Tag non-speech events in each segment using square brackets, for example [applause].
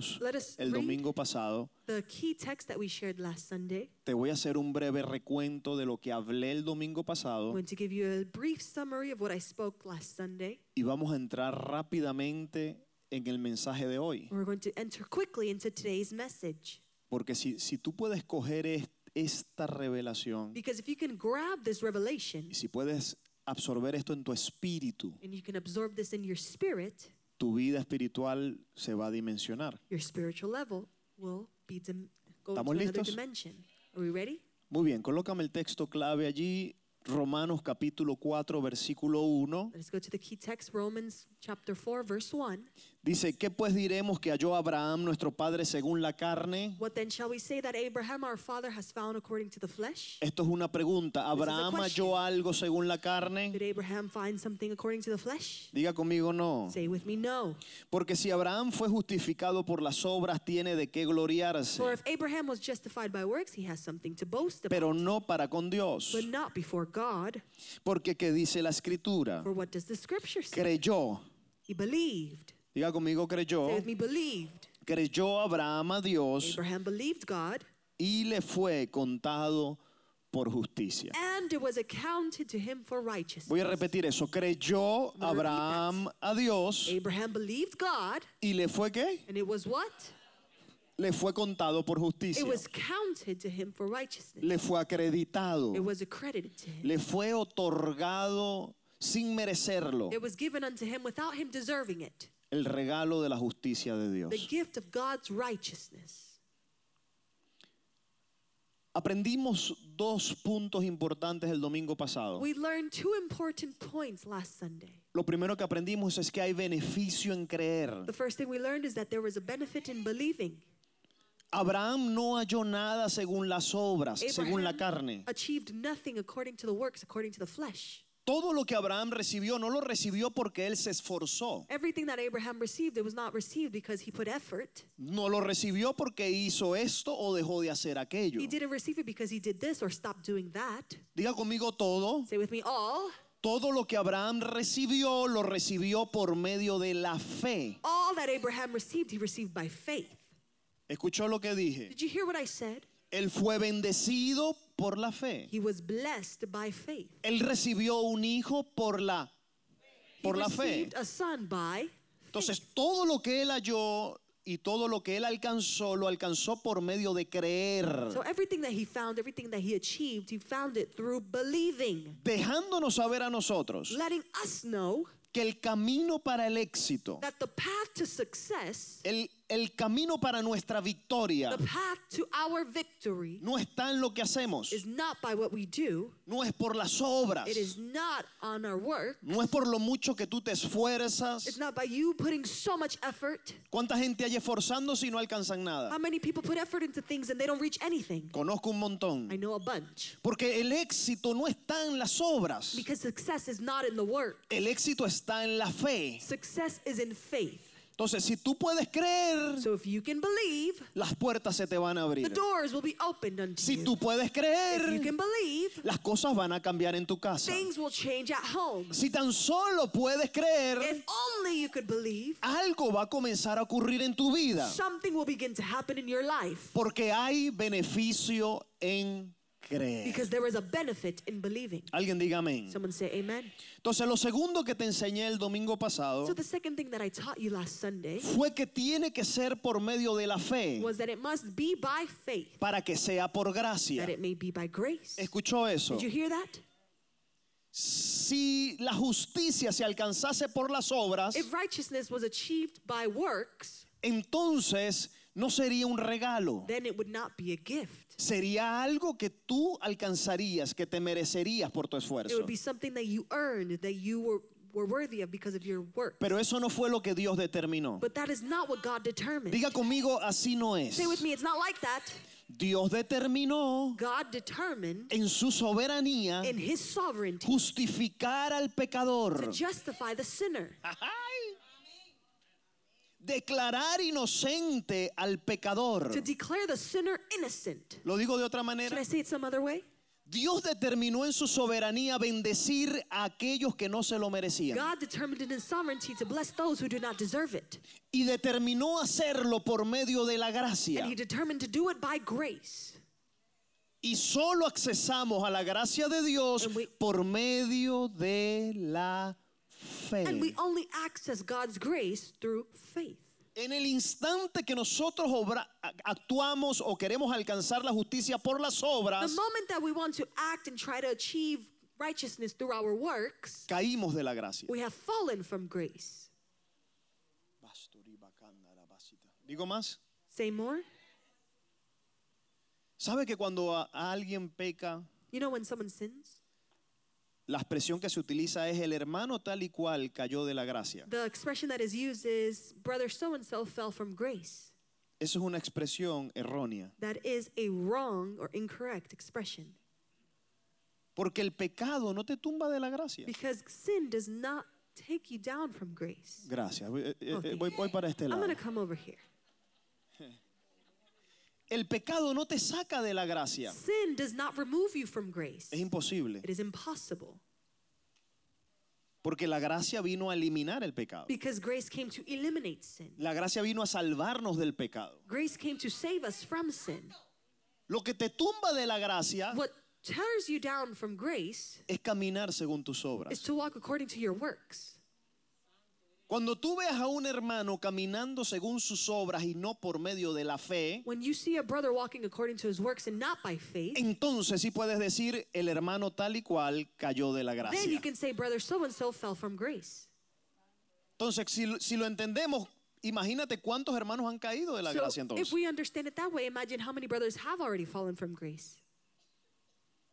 leímos el domingo pasado, The key text that we shared last Sunday. te voy a hacer un breve recuento de lo que hablé el domingo pasado y vamos a entrar rápidamente en el mensaje de hoy. Porque si, si tú puedes coger est- esta revelación Because if you can grab this revelation y si puedes absorber esto en tu espíritu, and you can absorb this in your spirit, tu vida espiritual se va a dimensionar. your spiritual level will be dim- go to ¿Estamos another listos? dimension. Are we ready? Muy bien, colócame el texto clave allí, Romanos capítulo 4, versículo 1. Let's go to the key text, Romans chapter 4, verse 1. Dice, ¿qué pues diremos que halló Abraham nuestro padre según la carne? What then shall we say that Abraham our father has found according to the flesh? Esto es una pregunta. ¿Abraham halló algo según la carne? Did Abraham find something according to the flesh? Diga conmigo no. Say with me, no. Porque si Abraham fue justificado por las obras, tiene de qué gloriarse, For if Abraham was justified by works, he has something to boast about, pero no para con Dios. but not before God. Porque ¿qué dice la escritura? For what does the scripture say? Creyó. He believed. Diga conmigo creyó. Say with me, believed. Creyó Abraham a Dios Abraham believed God, y le fue contado por justicia. and it was accounted to him for righteousness. Voy a repetir eso. Creyó Abraham a Dios Abraham believed God, y le fue qué? and it was what? Le fue contado por justicia. It was counted to him for righteousness. Le fue acreditado. It was accredited to him. Le fue otorgado sin merecerlo It was given unto him without him deserving it. el regalo de la justicia de The Dios. gift of God's righteousness. Aprendimos dos puntos importantes el domingo pasado. We learned two important points last Sunday. Lo primero que aprendimos es que hay beneficio en creer. The first thing we learned is that there was a benefit in believing. Abraham no halló nada según las obras, según la carne. achieved nothing according to the works, according to the flesh. Todo lo que Abraham recibió no lo recibió porque él se esforzó. Everything that Abraham received, it was not received because he put effort. No lo recibió porque hizo esto o dejó de hacer aquello. He didn't receive it because he did this or stopped doing that. Diga conmigo todo. Say with me, all. Todo lo que Abraham recibió lo recibió por medio de la fe. All that Abraham received, he received by faith. ¿Escuchó lo que dije? Did you hear what I said? Él fue bendecido por la fe. He was blessed by faith. Él recibió un hijo por la por he la fe. a son by Entonces, todo lo que él halló y todo lo que él alcanzó lo alcanzó por medio de creer. So everything that he found, everything that he achieved, he found it through believing, Dejándonos saber a nosotros letting us know que el camino para el éxito, that the path to success, el, el camino para nuestra victoria, the path to our victory no está en lo que hacemos, is not by what we do, no es por las obras, it is not on our work, no es por lo mucho que tú te it's esfuerzas. not by you putting so much effort. ¿Cuánta gente hay esforzándose y no alcanzan nada? How many people put effort into things and they don't reach anything? Conozco un montón. I know a bunch. Porque el éxito no está en las obras, Because success is not in the work. el éxito está en la fe. Success is in faith. Entonces, si tú puedes creer, So if you can believe, las puertas se te van a the abrir. doors will be opened unto Si you. tú puedes If you creer, can believe, las cosas van a cambiar en tu casa. things will change at home. Si tan solo puedes creer, If only you could believe, algo va a comenzar a ocurrir en tu vida. something will begin to happen in your life. Porque hay beneficio en creer. Because there is a benefit in believing. Alguien diga amén. Someone say amen. Entonces, lo segundo que te enseñé el domingo pasado So the second thing that I taught you last Sunday fue que tiene que ser por medio de la fe was that it must be by faith, para que sea por gracia. that it may be by grace. ¿Escuchó eso? Did you hear that? Si la justicia se alcanzase por las obras, If righteousness was achieved by works, entonces no sería un regalo. then it would not be a gift. Sería algo que tú alcanzarías, que te merecerías por tu It esfuerzo. would be something that you earned, that you were, were worthy of because of your work. Pero eso no fue lo que Dios determinó. But that is not what God determined. Diga conmigo, así no es. Say with me, it's not like that. Dios determinó God determined en su soberanía in His sovereignty justificar al to pecador. justify the sinner, [laughs] Ay. Declarar inocente al pecador. to declare the sinner innocent. Lo digo de otra Should manera. I say it some other way? Dios determinó en su soberanía bendecir a aquellos que no se lo merecían. God determined in his sovereignty to bless those who do not deserve it. Y determinó hacerlo por medio de la gracia. And he determined to do it by grace. Y solo accesamos a la gracia de Dios we- por medio de la And we only access God's grace through faith. En el instante que nosotros obra- actuamos o queremos alcanzar la justicia por las The obras, moment that we want to act and try to achieve righteousness through our works, caímos de la gracia. we have fallen from grace. Digo más. Say more. ¿Sabe que cuando a- a alguien peca, You know when someone sins, la expresión que se utiliza es el hermano tal y cual cayó de la gracia? the expression that is used is brother so and so fell from grace. Eso es una expresión errónea. That is a wrong or incorrect expression Porque el pecado no te tumba de la gracia. because sin does not take you down from grace. Gracias. Voy, eh, eh, Oh, voy- voy para este I'm lado. going to come over here. El pecado no te saca de la gracia. Sin does not remove you from grace. Es imposible. It is impossible Porque la gracia vino a eliminar el pecado. because grace came to eliminate sin. La gracia vino a salvarnos del pecado. Grace came to save us from sin. Lo que te tumba de la gracia What tears you down from grace es caminar según tus is obras. to walk according to your works. Cuando tú veas a un hermano caminando según sus obras y no por medio de la fe, When you see a brother walking according to his works and not by faith, entonces sí puedes decir el hermano tal y cual cayó de la then gracia. you can say brother so and so fell from grace. Entonces, si, lo- si lo entendemos, imagínate cuántos hermanos han caído de la So gracia if entonces. we understand it that way, imagine how many brothers have already fallen from grace.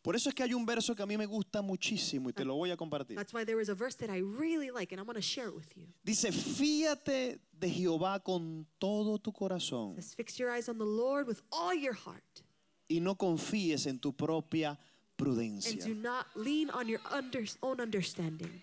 Por eso es que hay un verso que a mí me gusta muchísimo y te lo voy a compartir. That's why there is a verse that I really like and I want to share it with you. Dice, fíate de Jehová con todo tu corazón It says, fix your eyes on the Lord with all your heart y no confíes en tu propia and prudencia. do not lean on your under, own understanding.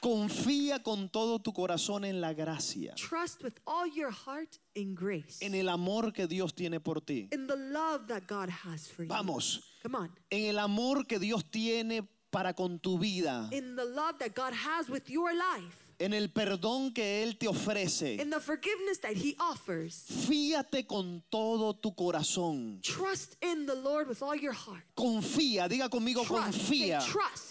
Confía con todo tu corazón en la gracia, Trust with all your heart in grace, en el amor que Dios tiene por ti. in the love that God has for you. Vamos, Come on. en el amor que Dios tiene para con tu vida, In the love that God has with your life, en el perdón que Él te ofrece. in the forgiveness that He offers. Fíate con todo tu corazón. Trust in the Lord with all your heart. Confía, diga conmigo, Trust. Confía. Trust.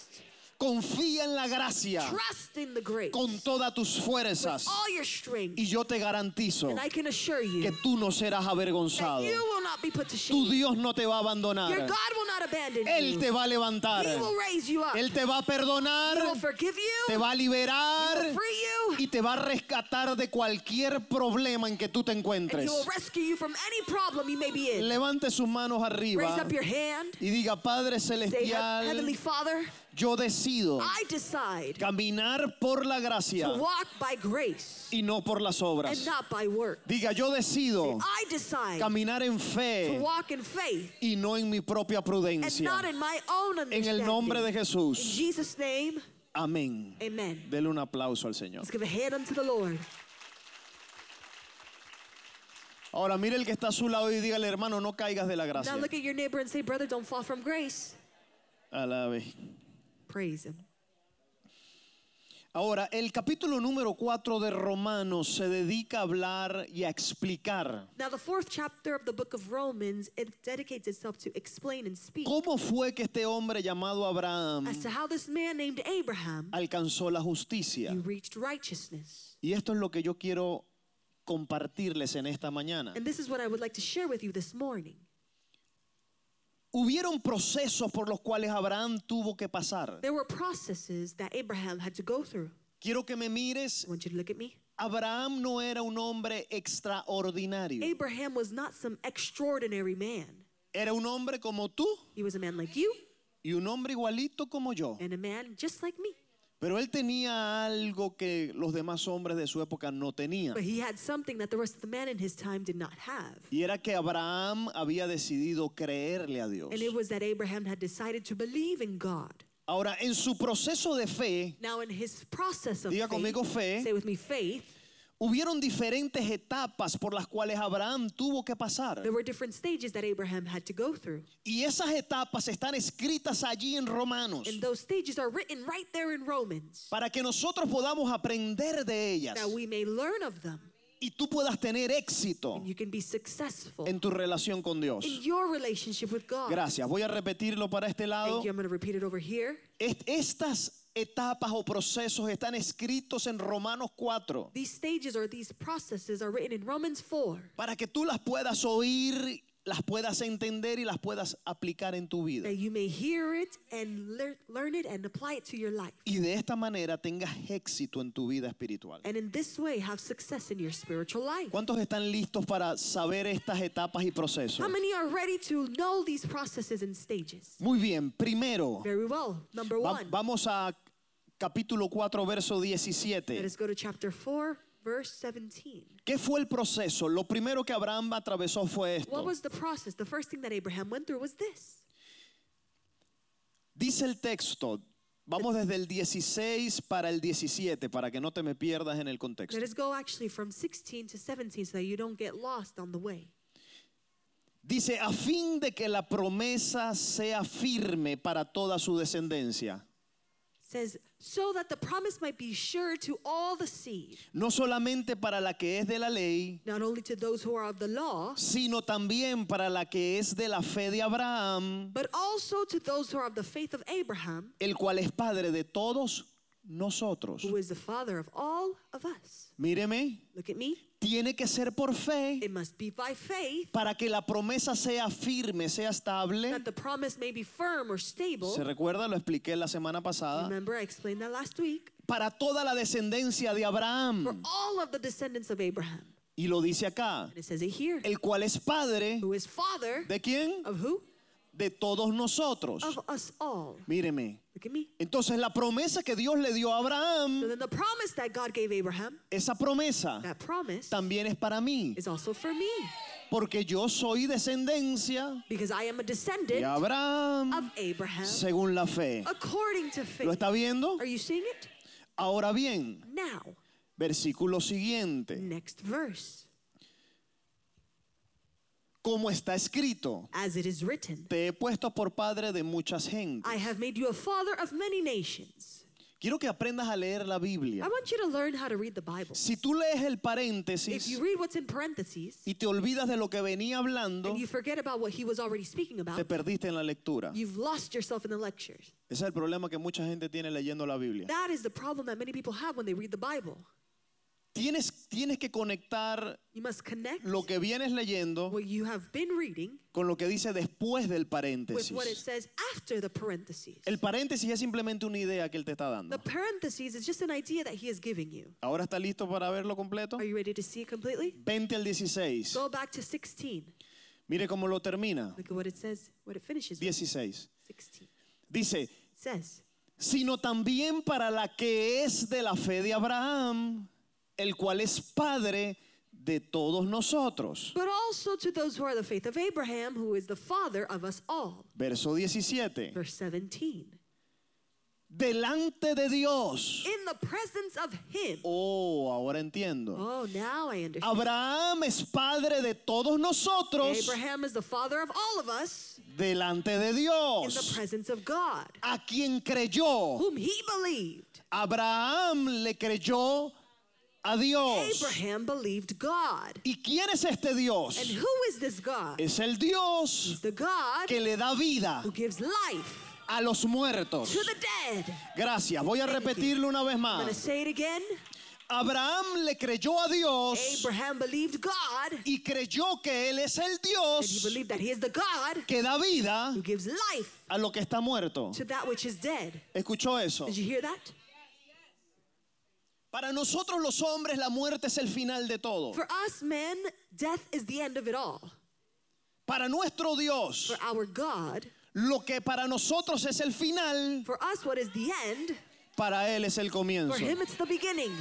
Confía en la gracia Trust in the grace. con todas tus fuerzas. all your strength. Y yo te garantizo And I can assure you que tú no serás that avergonzado. you will not be put to Tu shame. Dios no te va a Your abandonar. God will not abandon Él you. te va a levantar. He will raise you up. Él te va a perdonar. He will forgive you. Te va a He liberar. will free you. Y te va a rescatar de cualquier problema en que tú te And encuentres. he will rescue you from any problem you may be in. Levante sus manos Raise arriba up your hand. y diga, Padre Say, "He- Celestial, Heavenly Father, yo decido I decide caminar por la gracia to walk by grace y no por las obras. and not by work. Diga, yo decido I decide caminar en to fe walk in faith y no en mi propia and prudencia. not in my own En understanding. el nombre de In Jesús. Jesus' name, Amén. amen. Dele un aplauso al Señor. Let's give a hand unto the Lord. Ahora mire el que está a su lado y dígale, hermano, no caigas de la Now gracia. look at your neighbor and say, brother, don't fall from grace. Alabe. Praise him. Ahora, el capítulo número 4 de Romanos se dedica a hablar y a explicar Now, the fourth chapter of the book of Romans, it dedicates itself to explain and speak cómo fue que este hombre llamado Abraham as to how this man named Abraham, alcanzó la justicia. he reached righteousness. Y esto es lo que yo quiero compartirles en esta mañana. And this is what I would like to share with you this morning. Hubieron procesos por los cuales Abraham tuvo que pasar. There were processes that Abraham had to go through. Quiero que me mires. I want you to look at me. Abraham no era un hombre extraordinario. Abraham was not some extraordinary man. Era un hombre como tú He was a man like you y un hombre igualito como yo. and a man just like me. Pero él tenía algo que los demás hombres de su época no tenían. But he had something that the rest of the men in his time did not have. Y era que Abraham había decidido creerle a Dios. And it was that Abraham had decided to believe in God. Ahora, en su proceso de fe, Now, in his process of Diga faith, conmigo fe. say with me faith, hubieron diferentes etapas por las cuales Abraham tuvo que pasar. There were different stages that Abraham had to go through. Y esas etapas están escritas allí en Romanos And those stages are written right there in Romans para que nosotros podamos aprender de ellas that we may learn of them y tú puedas tener éxito and you can be successful en tu relación con Dios. in your relationship with God. Gracias. Voy a repetirlo para este lado. Thank you. I'm going to repeat it over here. Est- Estas etapas o procesos están escritos en Romanos 4 These stages or these processes are written in Romans 4 para que tú las puedas oír, las puedas entender y las puedas aplicar en tu vida. you may hear it and lear- learn it and apply it to your life. Y de esta manera tengas éxito en tu vida espiritual. And in this way, have success in your spiritual life. ¿Cuántos están listos para saber estas etapas y procesos? How many are ready to know these processes and stages? Muy bien, primero, Very well. Number va- vamos a capítulo 4, verso Let 17. us go to chapter 4, verse 17. ¿Qué fue el proceso? Lo primero que Abraham atravesó fue What esto. was the process? The first thing that Abraham went through was this. Dice el texto, vamos desde el 16 para el 17, para que no te me pierdas en el contexto. Let us go actually from 16 to 17 so that you don't get lost on the way. Dice, a fin de que la promesa sea firme para toda su descendencia, says, so that the promise might be sure to all the seed, no solamente para la que es de la ley, not only to those who are of the law, sino también para la que es de la fe de Abraham, but also to those who are of the faith of Abraham, el cual es padre de todos nosotros. who is the father of all of us. Míreme, Look at me. Tiene que ser por fe It must be by faith para que la promesa sea firme, sea estable. that the promise may be firm or stable. ¿Se recuerda? Lo expliqué la semana pasada. Remember, I explained that last week. Para toda la descendencia de For Abraham. all of the descendants of Abraham. Y lo dice acá. And it says it here. El cual es padre Who is father de quién? of who? De todos nosotros. Of us all. Míreme. Look at me. Entonces la promesa que Dios le dio a So Abraham, then the promise that God gave Abraham, esa promesa that promise también es para mí. is also for me. Porque yo soy descendencia Because I am a de descendant Abraham of Abraham según la fe. according to ¿Lo faith. está viendo? Are you seeing it? Ahora bien, Now, versículo siguiente. next verse. Como está escrito, As it is written, te he puesto por padre de muchas gentes. I have made you a father of many nations. Quiero que aprendas a leer la I Biblia. want you to learn how to read the Bible. Si tú lees el If paréntesis you read what's in parentheses y te olvidas de lo que venía hablando, and you forget about what he was already speaking te about, perdiste en la lectura. you've lost yourself in the lectures. Ese es el problema que mucha gente tiene leyendo la Biblia. That is the problem that many people have when they read the Bible. Tienes, tienes que conectar You must connect lo que vienes leyendo what you have been reading con lo que dice después del with what it paréntesis. says after the parentheses. El paréntesis es simplemente una idea que él te está dando. The parentheses is just an idea that he is giving you. ¿Ahora está listo para verlo completo? Are you ready to see it completely? 20 al 16. Go back to 16. Mire cómo lo termina. Look at what it says, what it finishes with. 16. 16. Dice, It says, sino también para la que es de la fe de Abraham, el cual es padre de todos nosotros. but also to those who are the faith of Abraham, who is the father of us all. Verso 17. Verse 17. Delante de Dios. In the presence of him. Oh, ahora entiendo. Oh, now I understand. Abraham es padre de todos nosotros Abraham is the father of all of us delante de in the Dios, presence of God, a quien creyó. whom he believed. Abraham le creyó a Dios. Abraham believed God. ¿Y quién es este And Dios? who is this God? Es el Dios the God que le da vida who gives life a los muertos. to the dead. Gracias. Voy a repetirlo una vez más. say it again. Abraham le creyó a Dios Abraham believed God, y creyó que Él es el and he Dios believed that he is the God que da vida who gives life a lo que está muerto. to that which is dead. ¿Escuchó eso? Did you hear that? Para nosotros los hombres la muerte es el final de todo. For us men, death is the end of it all. Para nuestro Dios, For our God, lo que para nosotros es el final, for us, what is the end? para Él es el comienzo. For him, it's the beginning.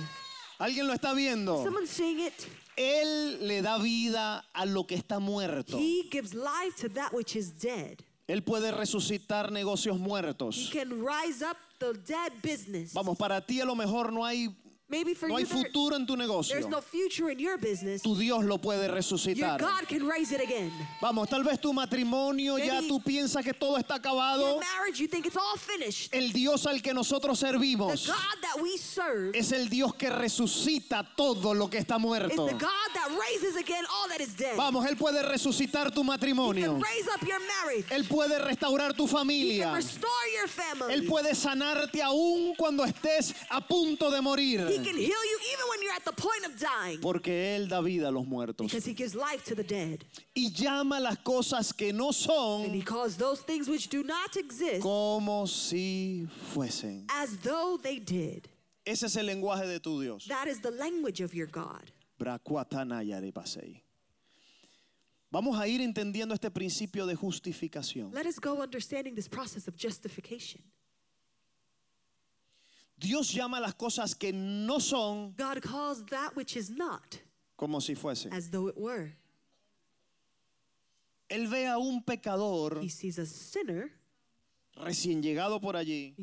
¿Alguien lo está viendo? Someone's saying it. Él le da vida a lo que está muerto. He gives life to that which is dead. Él puede resucitar negocios He muertos. can rise up the dead business. Vamos, para ti a lo mejor no hay Maybe for no hay you, there- futuro en tu negocio. there's no future in your business. Tu Dios lo puede Your resucitar. God can raise it again. Vamos, tal vez tu matrimonio ya Maybe- tú piensas que todo está acabado. Your marriage, you think it's all finished. El Dios al que nosotros The servimos God that we serve es el Dios que resucita todo lo que está is muerto. the God that raises again all that is dead. Vamos, Él puede resucitar tu He matrimonio. can raise up your marriage. Él puede restaurar tu He can familia. restore your family. Él puede sanarte aún cuando estés a punto de morir. He can heal you even when you're at the point of dying. Porque Él da vida a los muertos. Because he gives life to the dead. Y llama las cosas que no And son he calls those things which do not exist como si fuesen. as though they did. Ese es el lenguaje de tu Dios. That is the language of your God. Bracuatanayarepasei. Vamos a ir entendiendo este principio de justificación. Let us go understanding this process of justification. Dios llama las cosas que no son God calls that which is not como si fuesen. as though it were. Él ve a un pecador He sees a sinner recién llegado por allí,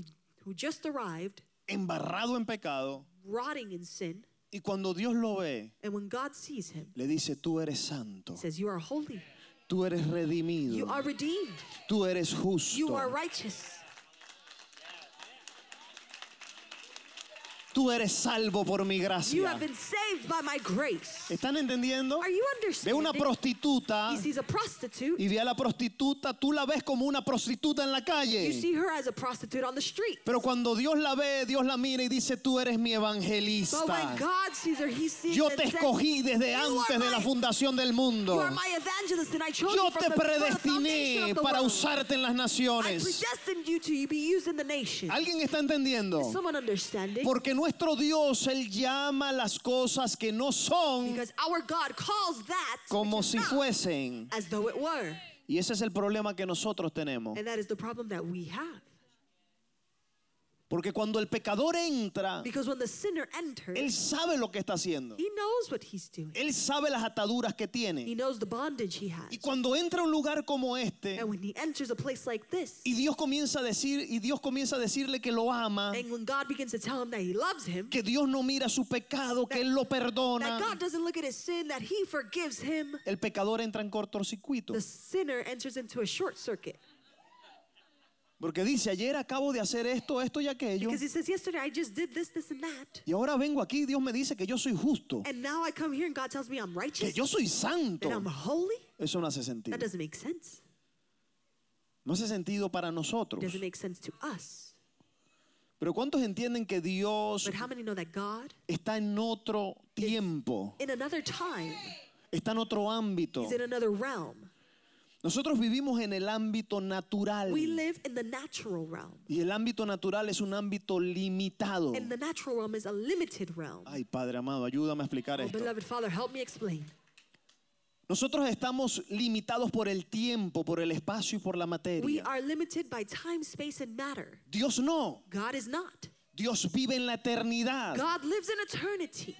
who just arrived, embarrado en pecado, rotting in sin, y cuando Dios lo ve, and when God sees him, le dice, tú eres santo, he says, You are holy, tú eres you redimido, are redeemed, tú eres you justo, are righteous, tú eres salvo por mi you gracia. have been saved by my grace. ¿Están entendiendo? Are you Ve una prostituta He sees a prostitute. y ve a la prostituta, tú la ves como una prostituta en la You calle. see her as a prostitute on the street. Pero cuando Dios la ve, Dios la mira y dice, tú eres mi But when evangelista. God sees her, he sees Yo te says, escogí desde "You are antes de la my- fundación del You mundo. are my evangelist and I chose Yo you from te the, from the foundation predestiné of the para world. usarte en las I naciones. predestined you to be used in the nation. ¿Alguien está entendiendo? Is someone understanding? Porque nuestro Dios, Él llama las cosas que no son Because our God calls that como which is si not fuesen. as though it were. Y ese es el problema que nosotros tenemos. And that is the problem that we have. Porque cuando el pecador entra, Because when the sinner enters, Él sabe lo que está haciendo. he knows what he's doing. Él sabe las ataduras que He tiene. knows the bondage he has. Y cuando entra a un lugar como este, And when he enters a place like this, y Dios comienza a decir, y Dios comienza a decirle que lo ama, and when God begins to tell him that he loves him, que Dios no mira su pecado, que Él lo that perdona, God doesn't look at his sin, that he forgives him, el pecador entra en cortocircuito. the sinner enters into a short circuit. Porque dice, ayer acabo de hacer esto, esto y aquello, Because he says, Yesterday I just did this, this, and that. y ahora vengo aquí y Dios me dice que yo soy justo, And now I come here and God tells me I'm que righteous yo soy santo. and I'm holy. Eso no hace sentido. That doesn't make sense. No hace sentido para It nosotros. doesn't make sense to us. Pero ¿cuántos entienden que Dios But how many know that God, está en otro tiempo, in another time, está en otro ámbito? is in another realm? Nosotros vivimos en el ámbito natural. We live in the natural realm. Y el ámbito natural es un ámbito limitado. And the natural realm is a limited realm. Ay, Padre amado, ayúdame a explicar Oh, esto. beloved Father, help me explain. Nosotros estamos limitados por el tiempo, por el espacio y por la We materia. are limited by time, space, and matter. Dios no. God is not. Dios vive en la eternidad. God lives in eternity.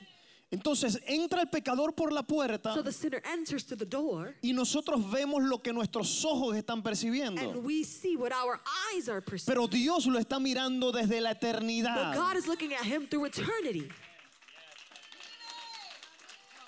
Entonces entra el pecador por la puerta So the sinner enters to the door, y nosotros vemos lo que nuestros ojos están percibiendo. and we see what our eyes are perceiving. Pero Dios lo está mirando desde la But eternidad. God is looking at him through eternity.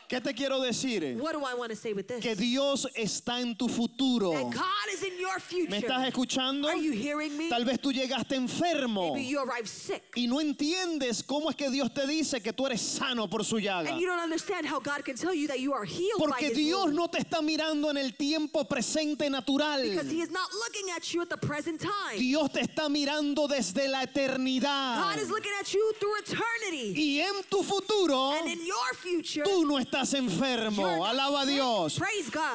¿Qué te quiero decir? What do I want to say with this? Que Dios está en tu futuro. That God is in your future. ¿Me estás escuchando? Are you hearing me? Tal vez tú llegaste enfermo Maybe you arrived sick. y no entiendes cómo es que Dios te dice que tú eres sano por su llaga. And you don't understand how God can tell you that you are healed by Porque His Dios wound. no te está mirando en el tiempo presente natural. Because He is not looking at you at the present time. Dios te está mirando desde la eternidad. God is looking at you through eternity. Y en tu futuro, And in your future, tú no estás enfermo. you're not Alaba a. Dios.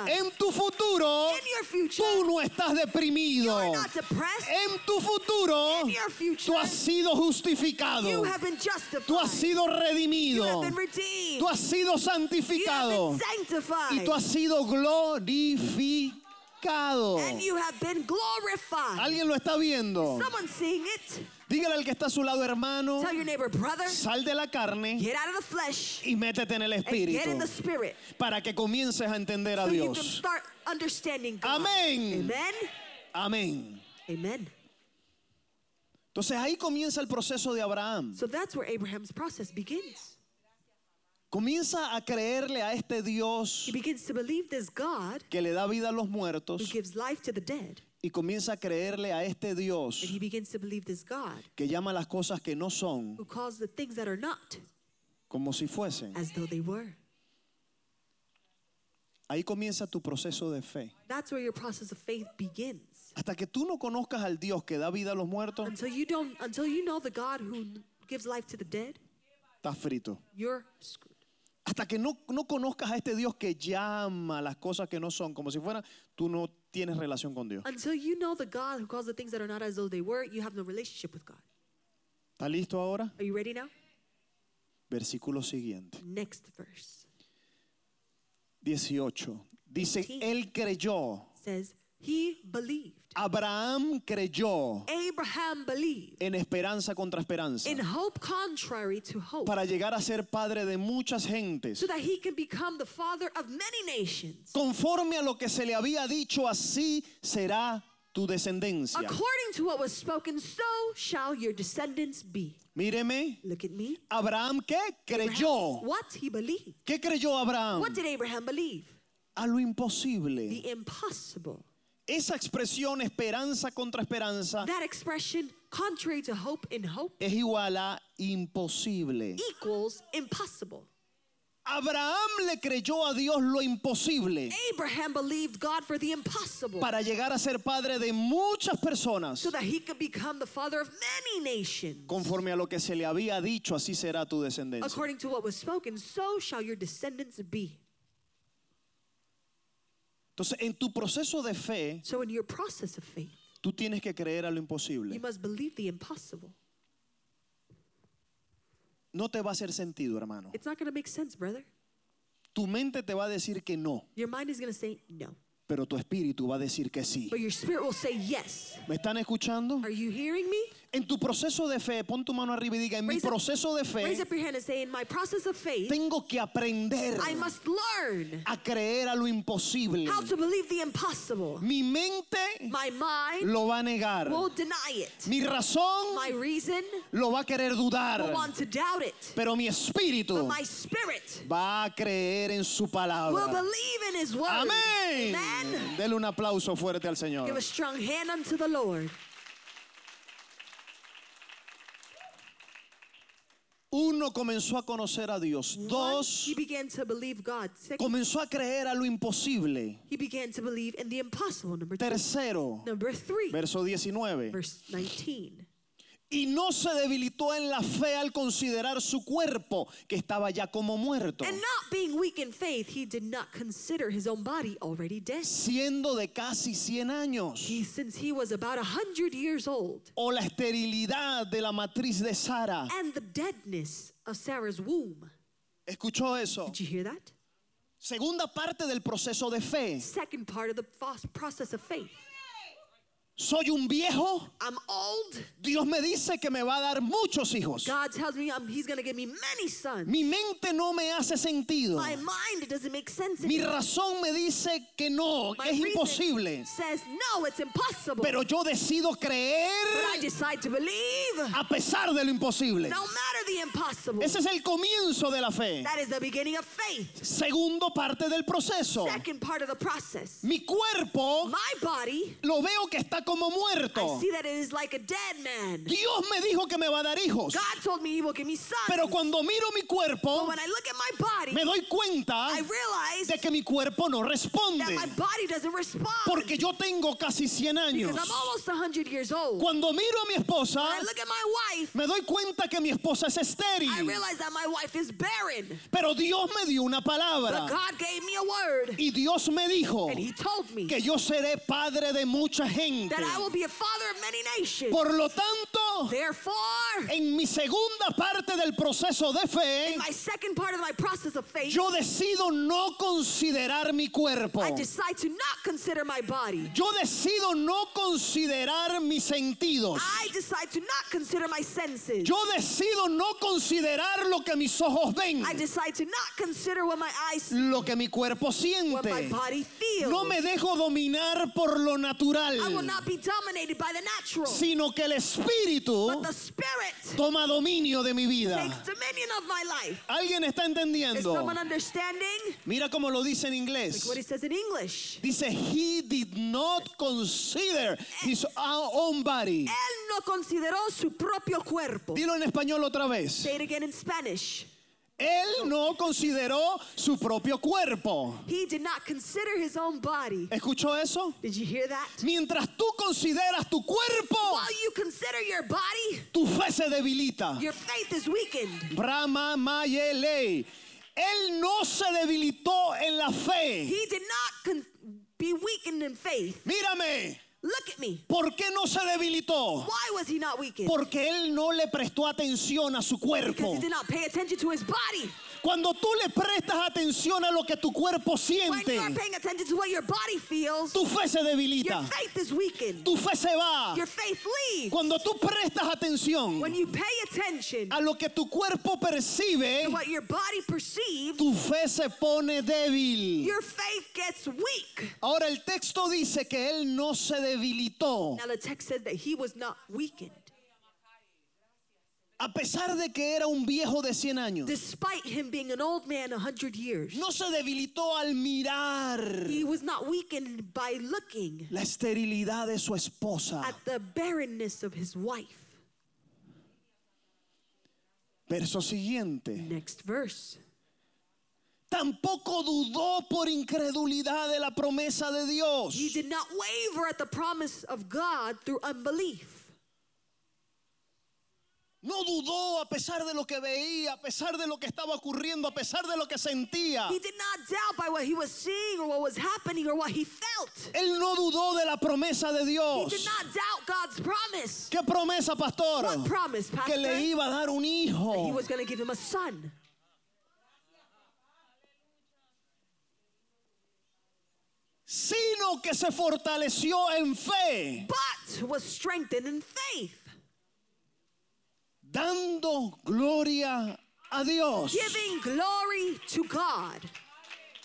En tu futuro, tú no estás deprimido. En tu futuro, tú has sido justificado. you have been justified. Tú has sido redimido. Tú has sido santificado. Y tú has sido glorificado. and you have been glorified. ¿Alguien lo está viendo? Someone seeing it. Dígale al que está a su lado, hermano, Tell your neighbor, brother, sal de la carne get out of the flesh y métete en el and get in espíritu the spirit. para que comiences a entender a so you can Dios. start understanding God. Amén. Amen. Amén. Amen. Entonces ahí comienza el proceso de Abraham. So that's where Abraham's process begins. Comienza a creerle a este Dios He begins to believe this God que le da vida a los who muertos gives life to the dead. Y comienza a creerle a este Dios And he begins to believe this God que llama las cosas que no son who calls the things that are not como si fuesen. as though they were. Ahí comienza tu proceso de fe. That's where your process of faith begins. Hasta que tú no conozcas al Dios que da vida a los muertos, Until you don't until you know the God who gives life to the dead, estás frito. you're screwed. Hasta que no, no conozcas a este Dios que llama las cosas que no son como si fueran, tú no tienes relación con Dios. Until you know the God who calls the things that are not as though they were, you have no relationship with God. ¿Está listo ahora? Are you ready now? Versículo siguiente. Next verse 18. Dice, él creyó. says, He believed. Abraham creyó Abraham believed en esperanza contra esperanza in hope contrary to hope, para llegar a ser padre de muchas gentes. so that he can become the father of many nations. Conforme a lo que se le había dicho, así será tu descendencia. According to what was spoken, so shall your descendants be. Míreme, Look at me. Abraham, ¿qué creyó? Abraham, what he believed. ¿Qué creyó Abraham? What did Abraham believe? A lo imposible. The impossible. Esa expresión esperanza contra esperanza That expression, contrary to hope in hope, es igual a imposible. equals impossible. Abraham le creyó a Dios lo imposible Abraham believed God for the impossible para llegar a ser padre de muchas personas. so that he could become the father of many nations. Conforme a lo que se le había dicho, así será tu descendencia. According to what was spoken, so shall your descendants be. Entonces, en tu proceso de fe, So, in your process of faith, tú tienes que creer a lo you imposible. must believe the impossible. No te va a hacer sentido, hermano. It's not going to make sense, brother. Tu mente te va a decir que no, Your mind is going to say no, pero tu espíritu va a decir que sí. but your spirit will say yes. ¿Me están escuchando? Are you hearing me? En tu proceso de fe, pon tu mano arriba y diga, en mi Raise proceso de Raise fe, up your hand and say, In my process of faith, tengo que aprender I must learn a creer a lo imposible. how to believe the impossible. Mi mente My mind lo va a negar. will deny it. Mi razón My reason lo va a querer dudar. will want to doubt it. Pero mi espíritu But my spirit va a creer en su will palabra. believe in his word. Amén. Amen. Dele un aplauso fuerte al Señor. Give a strong hand unto the Lord. Uno comenzó a conocer a Dios. One, Dos, he began to believe God. Second, comenzó a creer a lo imposible. he began to believe in the impossible. Number two. Tercero, Number three, verso 19. verse 19. Y no se debilitó en la fe al considerar su cuerpo, que estaba ya como muerto, And not being weak in faith, he did not consider his own body already dead. siendo de casi 100 años. He, since he was about a hundred years old, O la esterilidad de la matriz de Sara. and the deadness of Sarah's womb. ¿Escuchó eso? Did you hear that? Segunda parte del proceso de fe. Second part of the process of faith. Soy un viejo. I'm old. Dios me dice que me va a dar muchos hijos. God tells me I'm, he's going to give me many sons. Mi mente no me hace sentido. My mind doesn't make sense. Mi razón me dice que no, My es imposible. Says no, it's impossible. Pero yo decido but I creer decide to believe, a pesar de lo imposible. no matter the impossible. Ese es el comienzo de la fe. That is the beginning of faith. Segundo parte del proceso. Second part of the process. Mi cuerpo My body, lo veo que está como muerto. I see that it is like a dead man. Dios me dijo que me va a dar hijos. God told me he will give me sons. Pero cuando miro mi cuerpo, but when I look at my body, me doy cuenta I realize de que mi cuerpo no responde. that my body doesn't respond. Porque yo tengo casi 100 años. because I'm almost 100 years old. Cuando miro a mi esposa, when I look at my wife, me doy cuenta que mi esposa es I estéril. realize that my wife is barren. Pero Dios me dio una But palabra. God gave me a word. Y Dios me dijo And he told me que yo seré padre de mucha gente. That I will be a father of many nations. Por lo tanto, Therefore, en mi segunda parte del proceso de fe, in my second part of my process of faith, yo decido no considerar mi cuerpo. I decide to not consider my body. Yo decido no considerar mis sentidos. I decide to not consider my senses. Yo decido no considerar lo que mis ojos ven, I decide to not consider what my eyes, lo que mi cuerpo what my siente. body feels. healed. No me dejo dominar por lo natural, I will not be dominated by the natural. sino que el Espíritu but the Spirit toma dominio de mi vida. takes dominion of my life. ¿Alguien está Is entendiendo? someone understanding? Mira cómo lo dice en inglés. what he says in English. Dice, he did not consider his own body. Él no consideró su propio cuerpo. Dilo en español otra vez. Say it again in Spanish. Él no consideró su propio cuerpo. He did not consider his own body. ¿Escuchó eso? Did you hear that? Mientras tú consideras tu cuerpo, While you consider your body, tu fe se debilita. your faith is weakened. Brahma Mayele. Él no se debilitó en la fe. He did not be weakened in faith. Mírame, Look at me. ¿por qué no se debilitó? Why was he not weakened? Porque él no le prestó atención a su Because cuerpo. he did not pay attention to his body. Cuando tú le prestas atención a lo que tu cuerpo When siente, you are paying attention to what your body feels, tu fe se your debilita, faith is weakened. tu fe se va. Your faith leaves. Cuando tú prestas atención When you pay attention a lo que tu cuerpo percibe, to what your body perceives, tu fe se pone débil. your faith gets weak. Ahora el texto dice que él no se debilitó. Now the text says that he was not weakened. A pesar de que era un viejo de 100 años, Despite him being an old man a hundred years, no se debilitó al mirar he was not weakened by looking la esterilidad de su esposa. at the barrenness of his wife. Verso siguiente. Next verse. Tampoco dudó por incredulidad de la promesa de Dios. He did not waver at the promise of God through unbelief. No dudó a pesar de lo que veía, a pesar de lo que estaba ocurriendo, a pesar de lo que sentía. He did not doubt by what he was seeing or what was happening or what he felt. Él no dudó de la promesa de He Dios. did not doubt God's promise. ¿Qué promesa, pastor? What promise, Que Pastor? le iba a dar un He hijo. was going to give him a son. Sino que se fortaleció en fe, but was strengthened in faith, dando gloria a Dios. giving glory to God.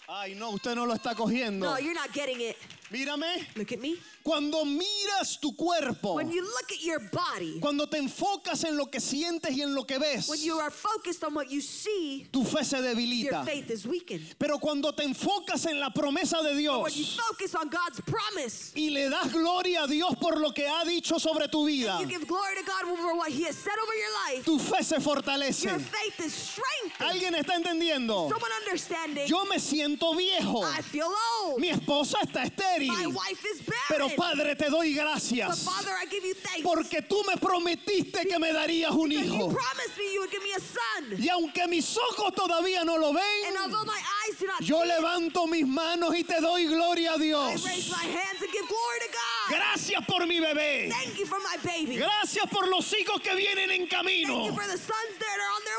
Ay, no, usted no lo está cogiendo. No, you're not getting it. Mírame, Look at me. cuando miras tu cuerpo, When you look at your body, cuando te enfocas en lo que sientes y en lo que ves, when you are focused on what you see, tu fe se your debilita. faith is weakened. Pero cuando te enfocas en la promesa de When you Dios focus on God's promise, y le das gloria a Dios por lo que ha dicho sobre tu vida, you give glory to God over what He has said over your life, tu fe se fortalece. your faith is strengthened. ¿Alguien está entendiendo? Someone understanding, Yo me siento viejo. I feel old. Mi esposa está My estéril. wife is Pero. Padre, te doy But gracias. Father, I give you thanks. Porque tú me prometiste que me darías un hijo. promised me you would give me a son. Y aunque mis ojos todavía no lo And ven, although my eyes do not yo levanto mis manos y te doy gloria a I Dios. raise my hands and give glory to God. Gracias por mi bebé. Thank you for my baby. Gracias por los hijos que vienen en Thank camino. you for the sons that are on their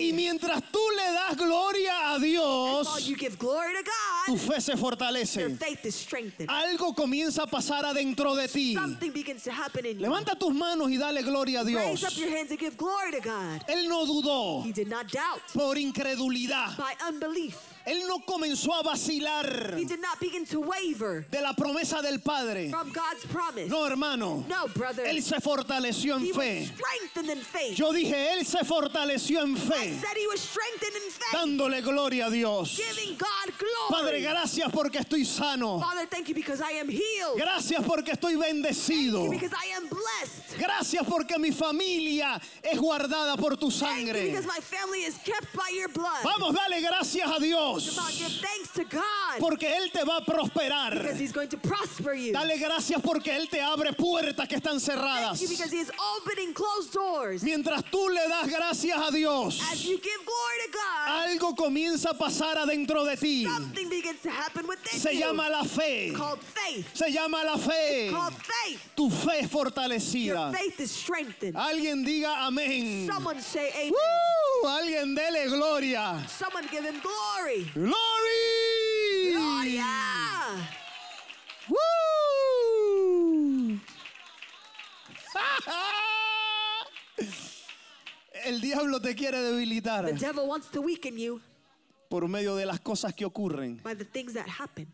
Y mientras tú le das gloria a Dios, tu fe se fortalece. Algo comienza a pasar adentro de ti. Something begins to happen in you. Levanta tus manos y dale gloria a Raise up Dios. your hands and give glory to God. Él no dudó He did not doubt por incredulidad. by unbelief. Él no comenzó a vacilar He did not begin to waver de la promesa del Padre. from God's promise. No, hermano. No, brother. Él se fortaleció en He was fe. strengthened in faith. Yo dije, Él se fortaleció en I fe, said he was strengthened in faith, dándole gloria a Dios. giving God Padre, glory. gracias porque estoy sano. Father, thank you because I am healed. Gracias porque estoy bendecido. Thank you because I am blessed. Gracias porque mi familia es guardada por tu Thank you sangre. because my family is kept by your blood. Vamos, dale gracias a Dios. God Porque Él te va a prosperar. because he's going to prosper you. Dale gracias porque Él te abre puertas que están cerradas. Thank you because he is opening closed doors. Mientras tú le das gracias a Dios, As you give glory to God, algo comienza a pasar adentro de ti. something begins to happen within Se you. llama la fe. called faith. Se llama la fe. Called faith. Tu fe es Your fortalecida. faith is strengthened. Alguien diga amén. Someone say amen. ¡Uh! Alguien dele gloria. Someone give him glory. Glory. Gloria. ¡Woo! [laughs] El diablo te quiere debilitar The devil wants to weaken you por medio de las cosas que ocurren by the things that happen.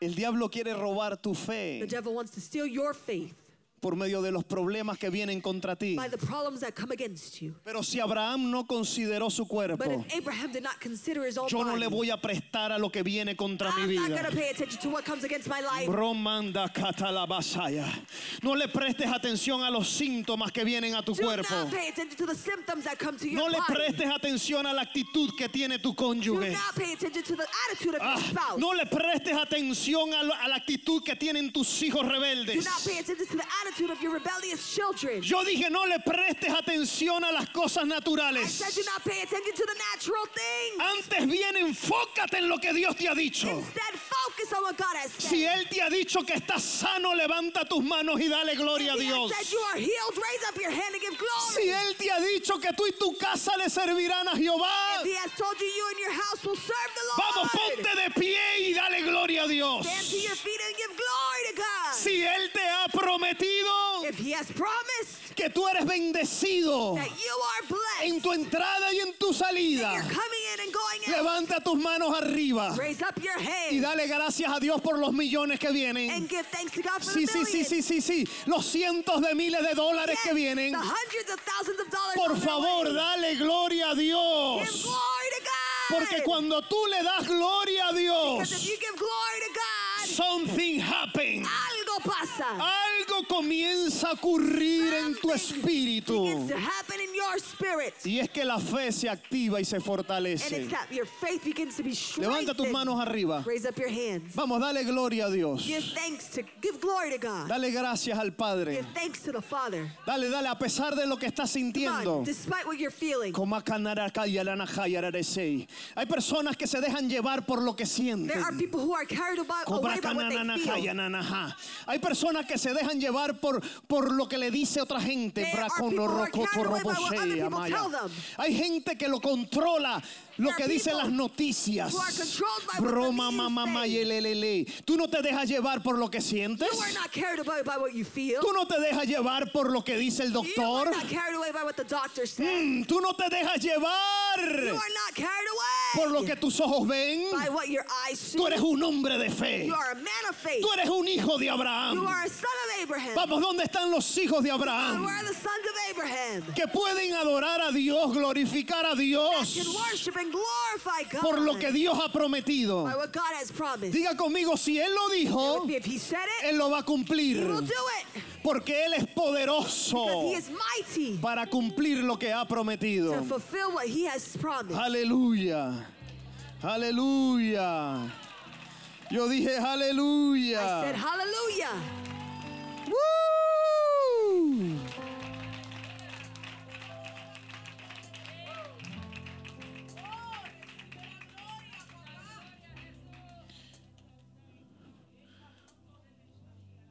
El diablo quiere robar tu The fe devil wants to steal your faith por medio de los problemas que vienen contra ti. by the problems that come against you. Pero si Abraham no consideró su But cuerpo, if Abraham did not consider his own yo no body, le voy a prestar a lo que viene contra mi I'm not vida. to pay attention to what comes against my life. Romanda catalabasaya. No le prestes atención a los síntomas que vienen a tu Do cuerpo. not pay attention to the symptoms that come to your No le prestes atención a la actitud que tiene tu Do cónyuge. not pay attention to the attitude of Ah, your spouse. no le prestes atención a, la actitud que tienen tus hijos Do rebeldes. not pay attention to the attitude of your rebellious children. Yo dije, no le prestes atención a las cosas I naturales. said do not pay attention to the natural things. Antes bien, enfócate en lo que Dios te ha dicho. Instead, focus on what God has said. Si Él te ha dicho que estás sano, levanta tus manos y dale gloria a if Dios. has said you are healed, raise up your hand and give glory. Si Él te ha dicho que tú y tu casa le servirán a Jehová, if he has told you you and your house will serve the Lord, vamos, ponte de pie y dale gloria a Dios. stand to your feet and give glory to God. Si Él te ha prometido if he has promised que tú eres bendecido that you are blessed, en tu entrada y en tu salida, you're coming in and going out, levanta tus manos arriba raise up your hand y dale gracias a Dios por los millones que vienen. and give thanks to God for Sí, the sí, sí, sí, sí, sí. Los cientos de miles de dólares Yes, que vienen. the hundreds of thousands of dollars Por favor, dale gloria a Give Dios. glory to God. Porque cuando tú le das gloria a if Dios, you give glory to God, something happens. Algo comienza a ocurrir en tu espíritu. Y es que la fe se activa y se fortalece. Levanta tus manos arriba. Vamos, dale gloria a Dios. Give thanks to give glory to God. Dale gracias al Padre. To the. Dale, dale, a pesar de lo que estás sintiendo. Hay personas que se dejan llevar por lo que sienten. Hay personas que se dejan llevar por, por lo que le dice otra gente. Hay gente que lo controla lo que dicen las noticias. Broma, mamá, mayelelele. Tú no te dejas llevar por lo que sientes. Tú no te dejas llevar por lo que dice el doctor. Mm, Tú no te dejas llevar por lo que tus ojos ven. Tú eres un hombre de fe. Tú eres un hijo de Abraham. Vamos, ¿dónde están los hijos de Abraham? Que pueden adorar a Dios, glorificar a Dios por lo que Dios ha prometido. Diga conmigo, si Él lo dijo, Él lo va a cumplir. Porque Él es poderoso para cumplir lo que ha prometido. Aleluya. Aleluya. Yo dije I said, aleluya. Hallelujah. Woo!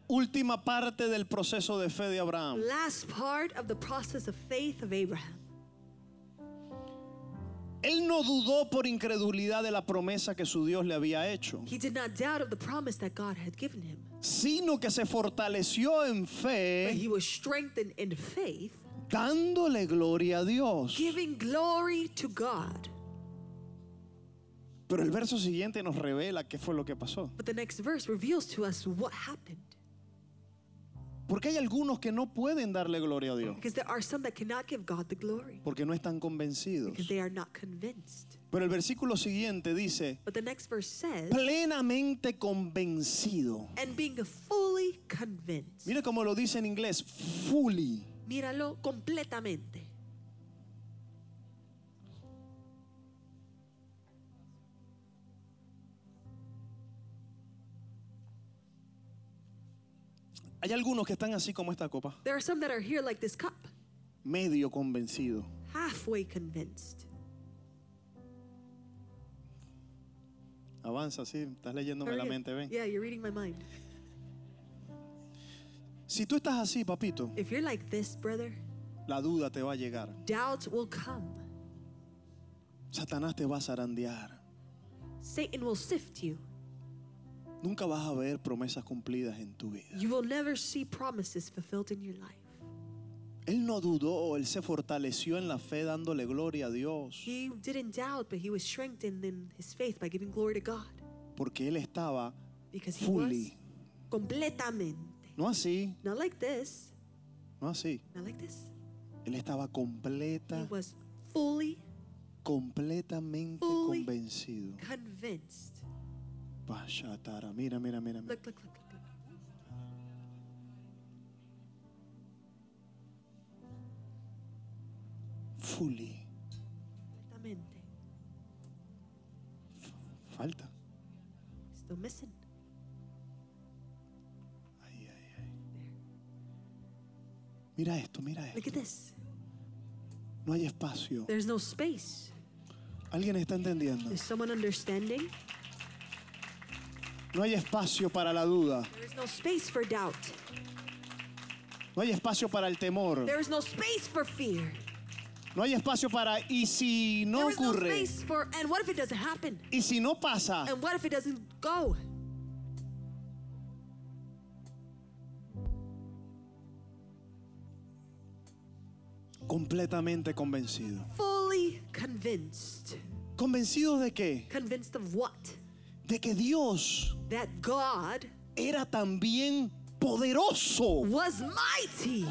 Última parte del proceso de fe de Abraham. Last part of the process of faith of Abraham. Él no dudó por incredulidad de la promesa que su Dios le había hecho, He did not doubt of the promise that God had given him, sino que se fortaleció en but fe he was strengthened in faith, dándole gloria a Dios. giving glory to God. Pero el verso siguiente nos revela qué fue lo que pasó. But the next verse reveals to us what happened. Porque hay algunos que no pueden darle gloria a Dios, Because there are some that cannot give God the glory porque no están convencidos. because they are not convinced. Pero el versículo siguiente dice, But the next verse says, plenamente convencido. and being fully convinced. Mire cómo lo dice en inglés, fully. Míralo completamente. Hay algunos que están así como esta copa, There are some that are here like this cup, medio convencido. halfway convinced. Avanza, sí, estás leyéndome Hurry la up. mente, ven. Yeah, you're reading my mind. Si tú estás así, papito, If you're like this, brother, la duda te va a llegar. doubt will come. Satanás te va a zarandear. Satan will sift you. Nunca vas a ver promesas cumplidas en tu vida. You will never see promises fulfilled in your life. Él no dudó, él se fortaleció en la fe dándole gloria a Dios, He didn't doubt, but he was strengthened in his faith by giving glory to God porque él estaba Because he fully. was completamente. No así, Not like this. no así. Not like this. Él estaba He completa, was fully completamente Fully. convencido. convinced. Mira, mira, mira. mira. Look, look, look, look, look. Fully. Completamente. Falta. Still missing. Ay, ay, ay. Mira esto, mira esto. Look at this. No hay espacio. There's no space. ¿Alguien está entendiendo? Is someone understanding? No hay espacio para la duda. There is no space for doubt. No hay espacio para el temor. There is no space for fear. No hay espacio para y si no there is no ocurre. space for, and what if it doesn't happen? Y si no pasa. And what if it doesn't go? Completamente convencido. Fully convinced. ¿Convencido de qué? Convinced of what? De que Dios That God era también poderoso. was mighty.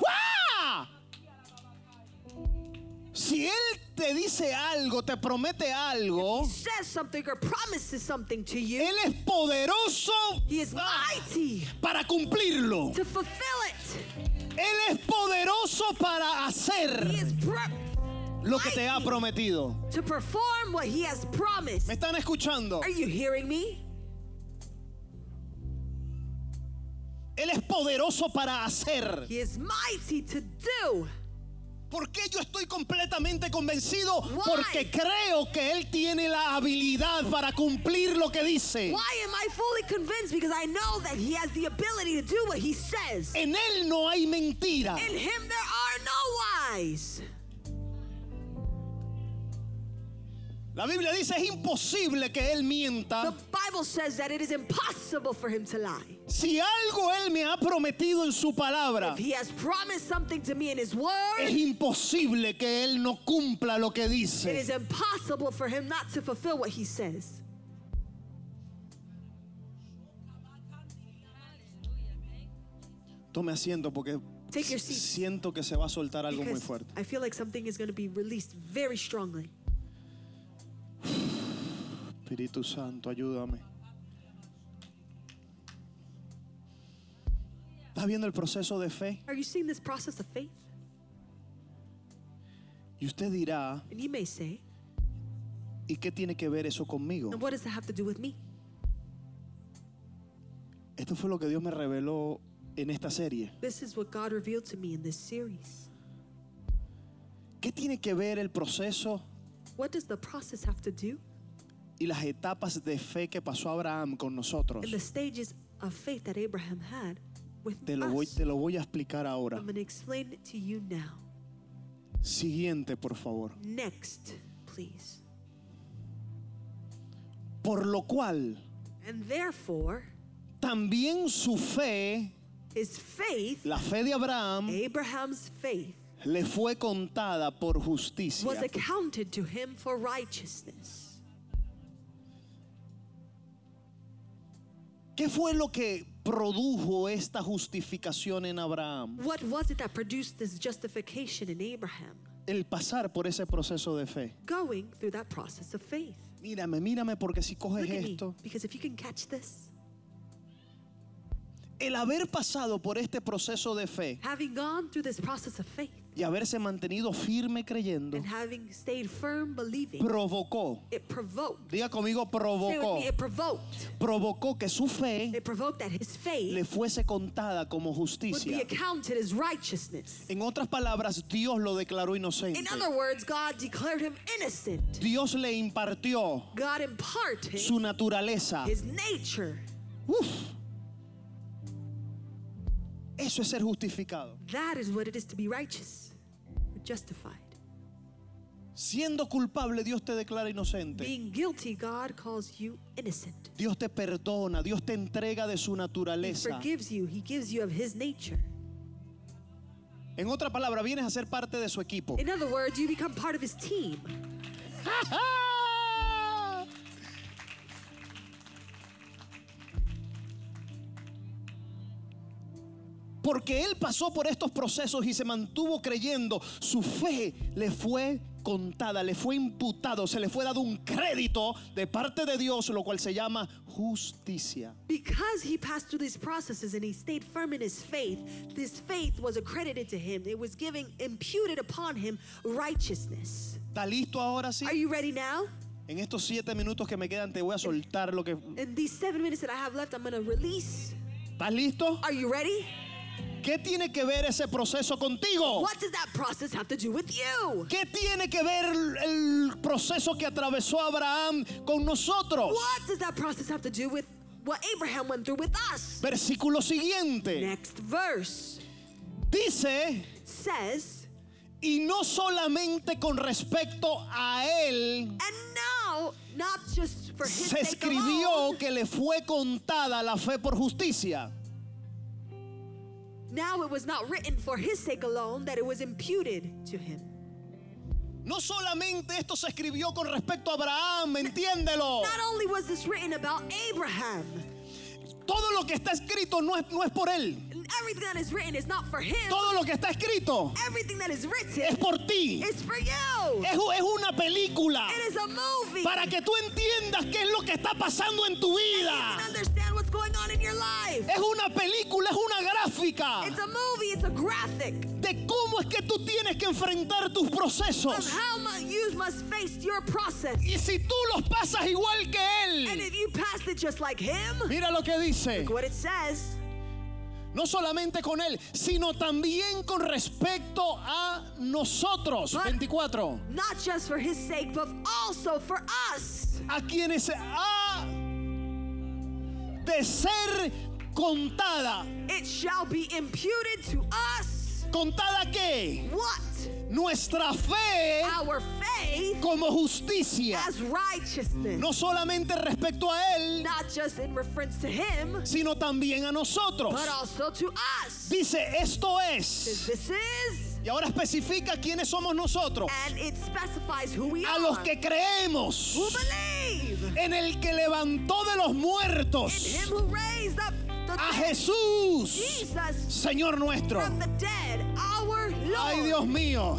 Si Él te dice algo, te promete algo, Says something or promises something to you. Él es poderoso He is mighty para cumplirlo. to fulfill it. Él es poderoso para hacer He is pro- lo que te ha prometido. to perform what he has promised. ¿Me están escuchando? Are you hearing me? Él es poderoso para hacer. He is mighty to do. ¿Por qué yo estoy completamente convencido? Why? Porque creo que Él tiene la habilidad para cumplir lo que dice. Why am I fully convinced? Because I know that he has the ability to do what he says. En Él no hay mentira. In him there are no lies. La Biblia dice es imposible que Él The mienta. Bible says that it is impossible for him to lie. Si algo Él me ha prometido en su palabra, If he has promised something to me in his es word, imposible que Él no cumpla lo que it is dice. impossible for him not to fulfill what he says. Tome asiento porque Take your seat. siento que se va a soltar algo muy Because fuerte. I feel like something is going to be released very strongly. Espíritu Santo, ayúdame. ¿Estás viendo el proceso de fe? Are you seeing this process of faith? Y usted dirá, And you may say, ¿y qué tiene que ver eso conmigo? and what does that have to do with me? Esto fue lo que Dios me reveló en esta serie. This is what God revealed to me in this series. ¿Qué tiene que ver el proceso What does the process have to do? Y las etapas de fe que pasó Abraham con nosotros? And the stages of faith that Abraham had with Te lo voy, us. te lo voy a explicar ahora. I'm going to explain it to you now. Siguiente, por favor. Next, please. Por lo cual, And therefore, también su fe, his faith, la fe de Abraham, Abraham's faith, le fue contada por justicia. was accounted to him for righteousness. ¿Qué fue lo que produjo esta justificación en Abraham? What was it that produced this justification in Abraham? El pasar por ese proceso de fe. Going through that process of faith. Mírame, mírame, porque si coges Look at me, esto, because if you can catch this, el haber pasado por este proceso de fe having gone through this process of faith y haberse mantenido firme creyendo, and having stayed firm believing, provocó, it provoked. diga conmigo, provocó, me, it provoked. provocó que su fe It provoked that his le fuese contada como would be justicia. accounted as righteousness. En otras palabras, Dios lo declaró inocente. In other words, God declared him innocent. Dios le impartió God imparted su naturaleza. his nature. Uf. Eso es ser justificado. That is what it is to be righteous, justified. Siendo culpable, Dios te declara inocente. Being guilty, God calls you innocent. Dios te perdona, Dios te entrega de su He naturaleza. forgives you. He gives you of his nature. En otra palabra, vienes a ser parte de su equipo. In other words, you become part of his team. [laughs] porque él pasó por estos procesos y se mantuvo creyendo, su fe le fue contada, le fue imputado, se le fue dado un crédito de parte de Dios, lo cual se llama justicia. Because he passed through these processes and he stayed firm in his faith, this faith was accredited to him. It was giving imputed upon him righteousness. ¿Está listo ahora sí? Are you ready now? En estos siete minutos que me quedan te voy a soltar lo que... In these seven minutes that I have left, I'm going to release. ¿Estás listo? Are you ready? ¿Qué tiene que ver ese proceso contigo? What does that process have to do with you? ¿Qué tiene que ver el proceso que atravesó Abraham con nosotros? What does that process have to do with what Abraham went through with us? Versículo siguiente. Next verse Dice, says, y no solamente con respecto a él, and now, not just for his se escribió alone, que le fue contada la fe por justicia. Now it was not written for his sake alone that it was imputed to him. No solamente esto se escribió con respecto a Abraham, entiéndelo. Not only was this written about Abraham, Todo lo que está escrito no es, no es por él. And everything that is written is not for him. Todo lo que está escrito Everything that is es written por ti. is for you. Es, es una película It is a movie. para que tú entiendas qué es lo que está pasando en tu You vida. can understand what's going on in your life. Es una película, es una gráfica It's a movie, it's a graphic de cómo es que tú tienes que enfrentar tus of procesos. how you must face your process. Y si tú los pasas igual que And él, if you pass it just like him, mira lo que dice. look what it says. No solamente con él, sino también con respecto a nosotros. But- 24. Not just for his sake, but also for us. A quienes ha de ser contada. It shall be imputed to us. ¿Contada qué? What? Nuestra fe Our faith como justicia. as righteousness. No solamente respecto a él, Not just in reference to him, sino también a nosotros. but also to us. Dice, esto es. This is, Y ahora especifica quiénes somos nosotros. and it specifies who we A los que creemos Who believe en el que levantó de los in muertos him who raised up the a Jesús, Jesus Señor nuestro. from the dead, Ay, Dios mío.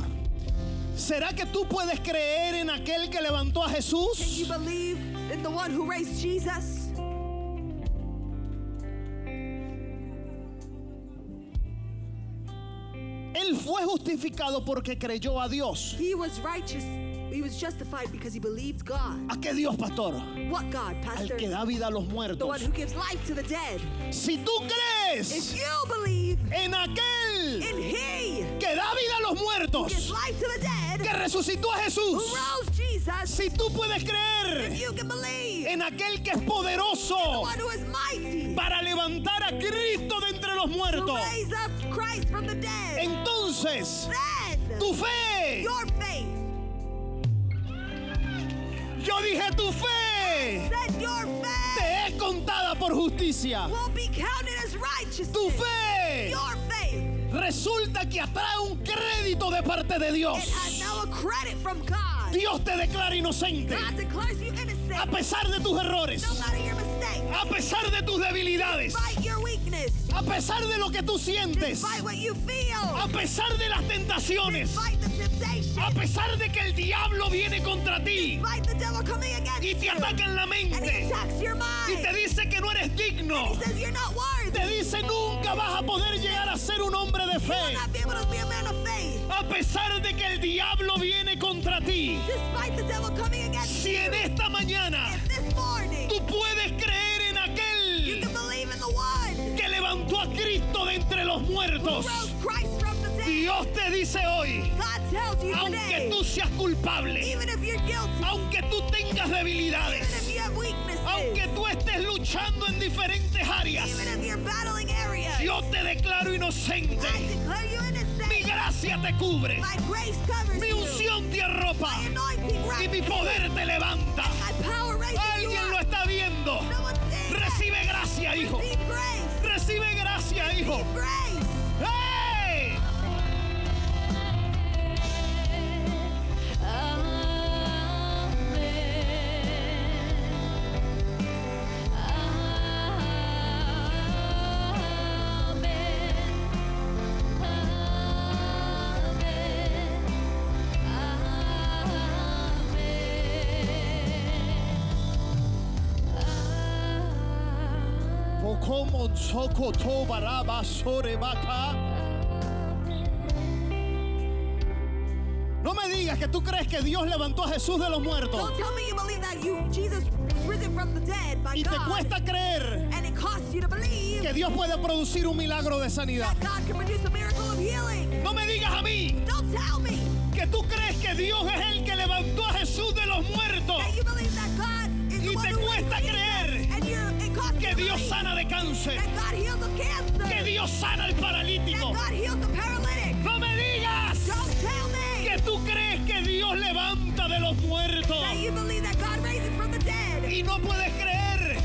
¿Será que tú puedes creer en aquel que levantó a Can you Jesús? believe in the one who raised Jesus? Él fue justificado porque creyó a Dios. He was righteous. He was justified because he believed God. ¿A qué Dios, pastor? What God, Al Pastor? que da vida a los The one muertos. who gives life to the dead. Si tú If crees you believe en aquel in He que da vida a los who muertos, gives life to the dead, que resucitó a who Jesús, rose Jesus, si tú puedes if creer you can believe en aquel que es the poderoso one who is mighty para levantar a Cristo de entre los to muertos, raise up Christ from the dead, entonces then tu fe, your faith, yo dije tu fe, then your te faith es contada por justicia. will be counted as righteousness. Tu fe Your faith, resulta que atrae un crédito de parte de Dios. it has now a credit from God. Dios te declara inocente God declares you innocent, a pesar de tus errores, no matter your mistake, a pesar de tus debilidades, a pesar de lo que tú sientes, a pesar de las tentaciones, a pesar de que el diablo viene contra ti. Y te ataca en la mente. y te dice que no eres digno, te dice nunca vas a poder llegar a ser un hombre de fe, a pesar de que el diablo viene contra ti. Si en esta mañana a Cristo de entre los muertos, Dios te dice hoy, aunque tú seas culpable, aunque tú tengas debilidades, aunque tú estés luchando en diferentes áreas, yo te declaro inocente. Mi gracia te cubre, mi unción te arropa. Y mi poder te levanta. Alguien lo está viendo. Recibe gracia, hijo. Recibe gracia, hijo. Como soko to baraba sobre vaca. No me digas que tú crees que Dios levantó a Jesús de los muertos Don't tell me you believe that you Jesus risen from the dead by y te God. cuesta creer And it costs you to believe que Dios puede producir un milagro de sanidad. that God can produce a miracle of healing. No me digas a mí Don't tell me que tú crees que Dios es el que levantó a Jesús de los muertos. that you believe that Dios sana de cáncer, que Dios sana al paralítico. No me digas que tú crees que Dios levanta de los muertos y no puedes creer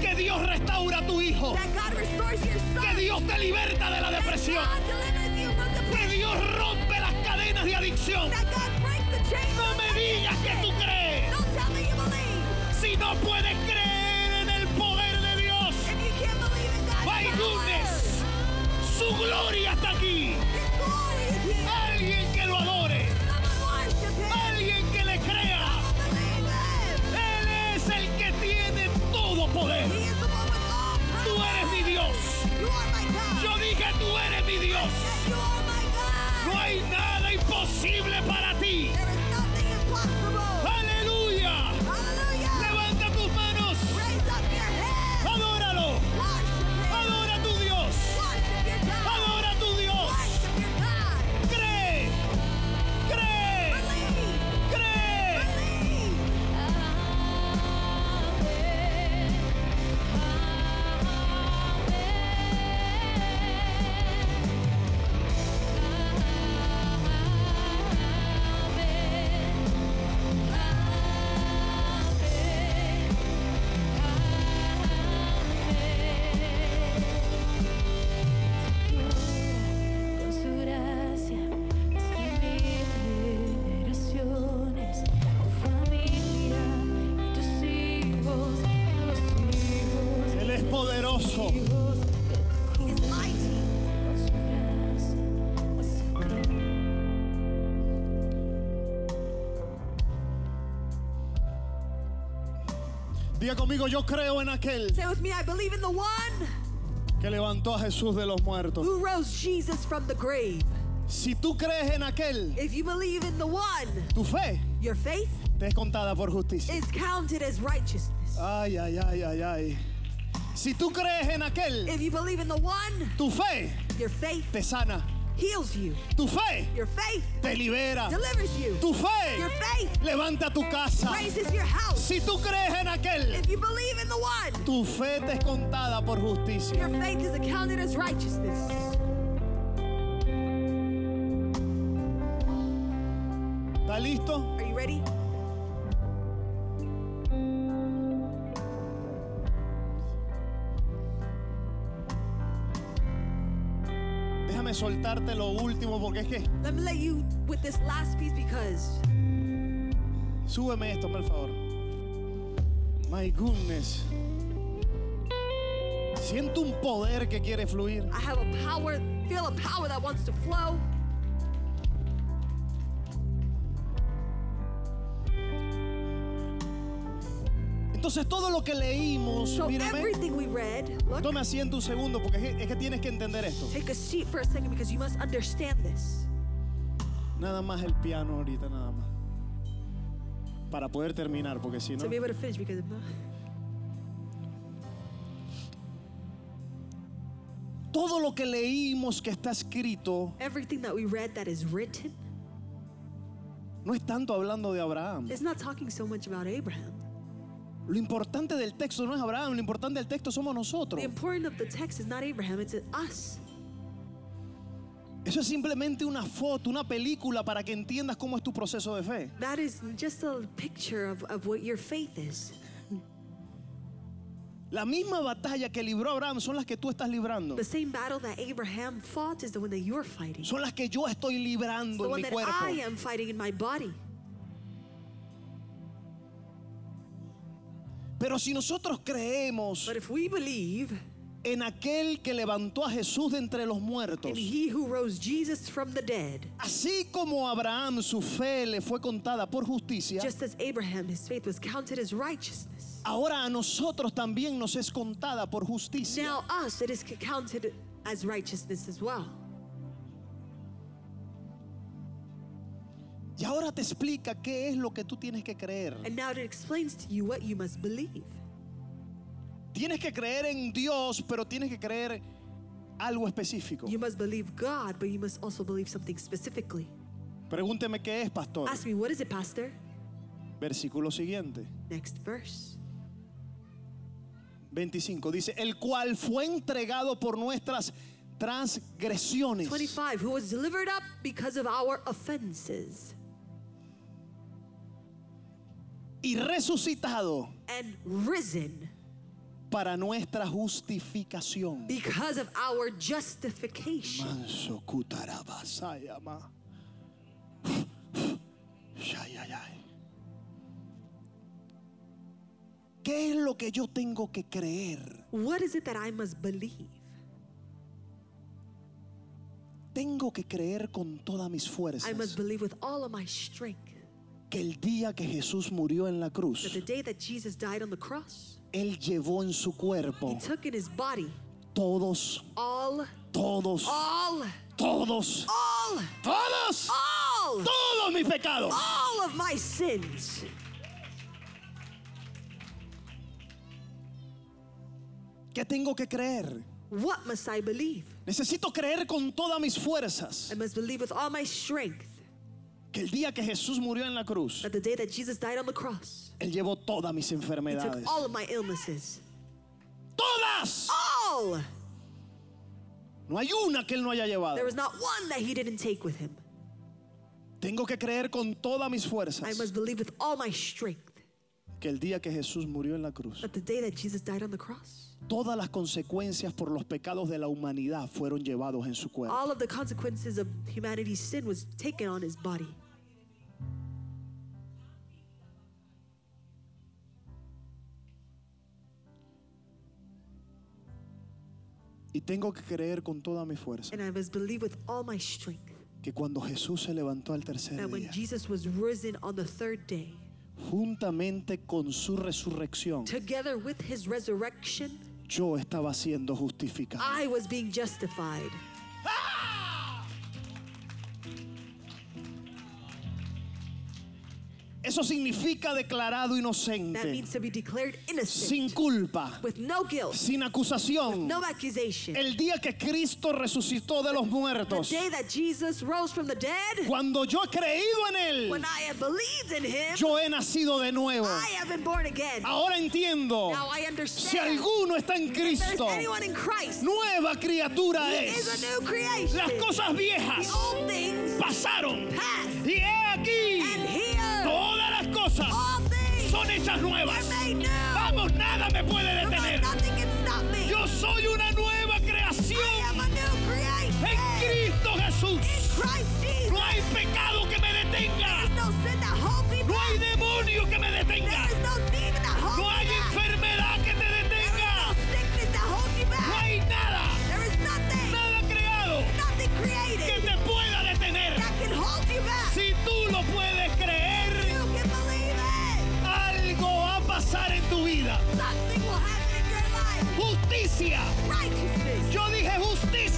que Dios restaura a tu hijo, que Dios te liberta de la depresión, que. Dios rompe las cadenas de adicción. No me digas que tú crees. Si no puedes creer goodness, su gloria está aquí. Alguien que lo adore, alguien que le crea. Él es el que tiene todo poder. Tú eres mi Dios. Yo dije, tú eres mi Dios. No hay nada imposible para ti. Conmigo, yo creo en aquel Say with me, I believe in the one que levantó a Jesús de los muertos. who rose Jesus from the grave. Si tú crees en aquel, If you believe in the one, tu fe your faith te es contada por justicia. is counted as righteousness. Ay, ay, ay, ay, ay. Si tú crees en aquel, If you believe in the one, tu fe your faith te sana. Heals you. Tu fe Your faith te libera. delivers you. Tu fe Your faith levanta tu casa. raises your house. Si tú crees en aquel, If you believe in the one, tu fe te es contada por justicia. your faith is accounted as righteousness. ¿Está listo? Are you ready? Soltarte lo último porque es que Let me let you with this last piece because súbeme esto, por favor. My goodness. Siento un poder que quiere fluir. I have a power, feel a power that wants to flow. Entonces todo lo que leímos, So mírame, everything we read, look, tome asiento un segundo porque es que, es que tienes que entender esto. take a seat for a second because you must understand this. Nada más el piano ahorita, nada más. Para poder terminar, porque si no... To be able to finish because if not, Todo lo que leímos que está escrito everything that we read that is written no es tanto hablando de Abraham. is not talking so much about Abraham. Lo importante del texto no es Abraham, lo importante del texto somos nosotros. The important of the text is not Abraham, it's us. Eso es simplemente una foto, una película para que entiendas cómo es tu proceso de fe. That is just a picture of, of what your faith is. La misma batalla que libró Abraham son las que tú estás librando. The same battle that Abraham fought is the one that you're fighting. Son las que yo estoy the librando en one mi that cuerpo. I am fighting in my body. Pero si nosotros creemos But if we believe en aquel que levantó a Jesús de entre los muertos, in he who rose Jesus from the dead, así como Abraham su fe le fue contada por justicia, just as Abraham, his faith was counted as righteousness, ahora a nosotros también nos es contada por justicia. Now us it is counted as righteousness as well. Y ahora te explica qué es lo que tú tienes que creer. And now it explains to you what you must believe. Tienes que creer en Dios, pero tienes que creer algo específico. You must believe God, but you must also believe something specifically. Pregúnteme qué es, pastor. Ask me, what is it, Pastor? Versículo siguiente. Next verse. 25 dice, el cual fue entregado por nuestras transgresiones 25, who was delivered up because of our offenses y resucitado and risen para nuestra justificación. because of our justification. Manso. ¿Qué es lo que yo tengo que creer? What is it that I must believe? Tengo que creer con todas mis I must fuerzas believe with all of my strength que el día que Jesús murió en la that cruz, the day that Jesus died on the cross, Él llevó en su he cuerpo took in his body todos, all, todos, all, todos, all, todos, all, todos mis pecados. all of my sins. ¿Qué tengo que creer? What must I believe? Necesito creer con todas mis fuerzas I must believe with all my strength que el día que Jesús murió en la cruz, that the day that Jesus died on the cross, Él llevó todas mis he took enfermedades. all of my illnesses. Todas. All! No hay una que Él no haya llevado. There was not one that he didn't take with him. Tengo que creer con todas mis I fuerzas must believe with all my strength que el día que Jesús murió en la cruz, that the day that Jesus died on the cross, todas las consecuencias por los pecados de la humanidad fueron llevados en su cuerpo. all of the consequences of humanity's sin was taken on his body. Tengo que creer con toda mi fuerza And I must believe with all my strength que cuando Jesús se levantó al tercer that when día, Jesus was risen on the third day, juntamente con su resurrección, together with his resurrection, yo estaba siendo justificado. I was being justified. Eso significa declarado That inocente, means to be declared sin innocent, culpa, with no guilt, sin acusación. no accusation. El día que Cristo resucitó de los The muertos, day that Jesus rose from the dead, cuando yo he creído en when Él, I have believed in him, yo he nacido de nuevo. I have been born again. Ahora entiendo, Now I si understand. alguno está en Cristo, anyone in Christ, nueva criatura he is es. a new creation. Las cosas The viejas old things pasaron. Y he aquí, and cosas son hechas nuevas. Vamos, nada me puede detener. Yo soy una nueva creación en Cristo Jesús. No hay pecado que me detenga. No hay demonio que me detenga. Justicia. Righteousness. Yo dije justicia.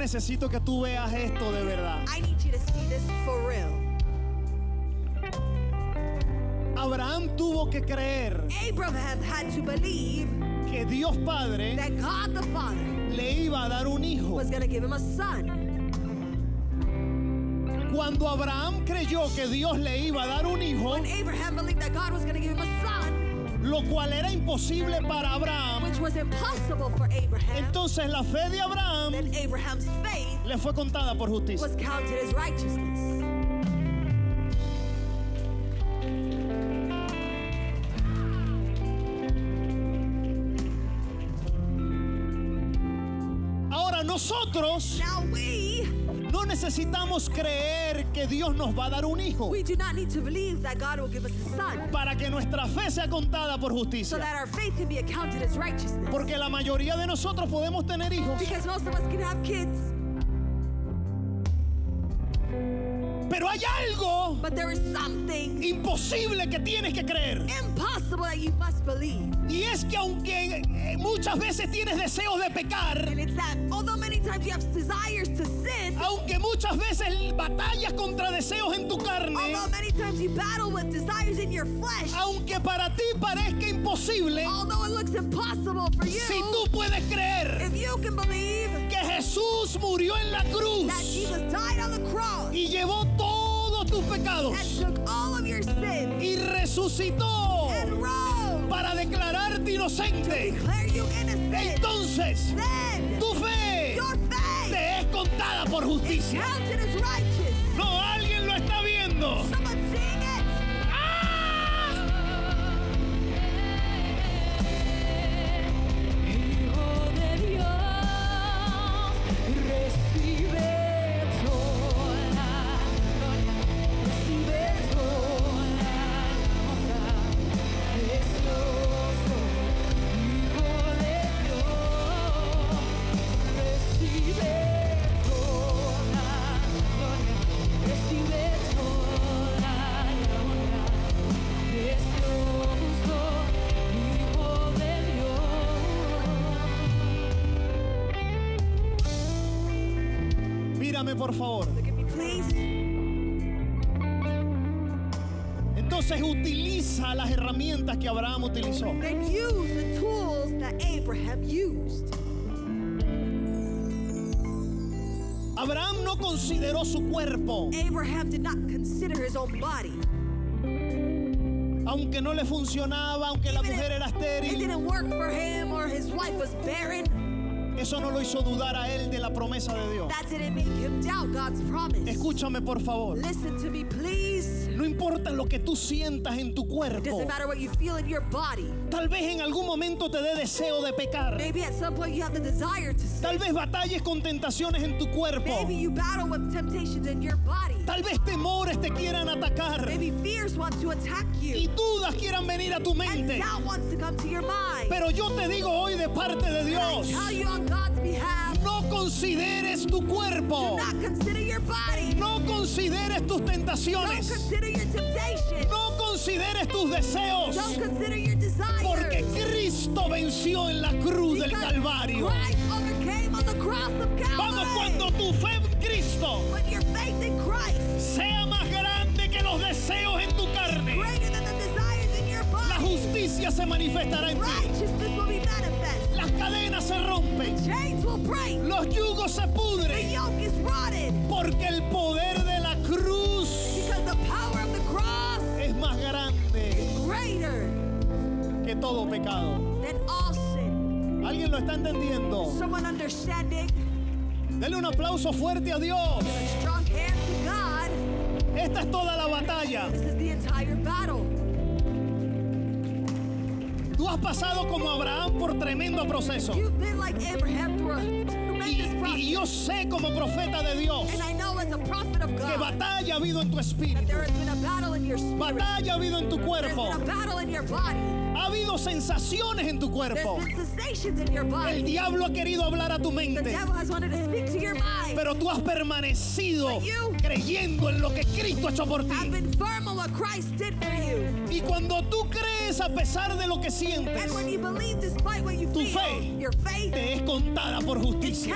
Necesito que tú veas esto de verdad. I need you to see this for real. Abraham tuvo que creer Abraham had to believe que Dios Padre that God the Father le iba a dar un hijo. was to give him a son. Cuando Abraham creyó que Dios le iba a dar un hijo, When Abraham believed that God was to give him a son, lo cual era imposible para Abraham, which was impossible for Abraham, entonces la fe de Abraham then Abraham's faith le fue contada por justicia. was counted as righteousness. Ahora nosotros Now we no necesitamos creer que Dios nos va a dar un hijo we do not need to believe that God will give us a son para que nuestra fe sea contada por so justicia. that our faith can be accounted as righteousness. Porque la mayoría de nosotros podemos tener hijos, Because most of us can have kids, hay algo but there is something imposible que tienes que creer. impossible that you must believe. Y es que aunque eh, muchas veces tienes deseos de pecar, And it's that although many times you have desires to sin, aunque muchas veces batallas contra deseos en tu carne, although many times you battle with desires in your flesh, aunque para ti parezca imposible, although it looks impossible for you, si tú puedes creer if you can believe que Jesús murió en la that cruz Jesus died on the cross y llevó todos tus pecados y resucitó para declararte inocente, entonces tu fe te es contada por justicia. No, alguien lo está viendo. Que Abraham utilizó. Use the tools that Abraham used. Abraham no consideró su cuerpo, Abraham did not consider his own body. aunque no le funcionaba, aunque la Even mujer if era It estéril. didn't work for him or his wife was barren. Eso no lo hizo dudar a él de la promesa de Dios. That didn't make him doubt God's promise. Escúchame por favor. Listen to me, please. No importa lo que tú sientas en tu It cuerpo. doesn't matter what you feel in your body. Tal vez en algún momento te dé deseo de pecar. Maybe at some point you have the desire to sin. Tal vez batalles con tentaciones en tu cuerpo. Maybe you battle with temptations in your body. Tal vez temores te quieran atacar. Maybe fears want to attack Y you. dudas quieran venir a tu And mente. doubt wants to come to your mind. Pero yo te digo hoy de parte de I Dios. tell you on God's behalf, No consideres tu cuerpo. do not consider your body. No consideres tus Don't tentaciones. consider your temptation. No consideres tus deseos. Don't consider your Cristo venció en la cruz del Calvario. Christ overcame on the cross of Vamos, cuando tu fe en Cristo sea más grande que los deseos en tu carne, la justicia se manifestará en ti. Las cadenas se rompen. Los yugos se The pudren. yoke is rotted. Porque el poder de la cruz es más grande todo pecado. ¿Alguien lo está entendiendo? Someone understanding, Dele un aplauso fuerte a Dios. give a strong hand to God. Esta es toda la batalla. This is the entire battle. Tú has pasado como Abraham por tremendo proceso. You've been like Abraham through a Y, tremendous y yo sé como profeta de Dios Que batalla ha habido en tu espíritu, batalla ha habido en tu cuerpo, ha habido sensaciones en tu cuerpo. El diablo ha querido hablar a tu mente, pero tú has permanecido creyendo en lo que Cristo ha hecho por ti. Y cuando tú crees a pesar de lo que sientes, Tu fe te es contada por justicia.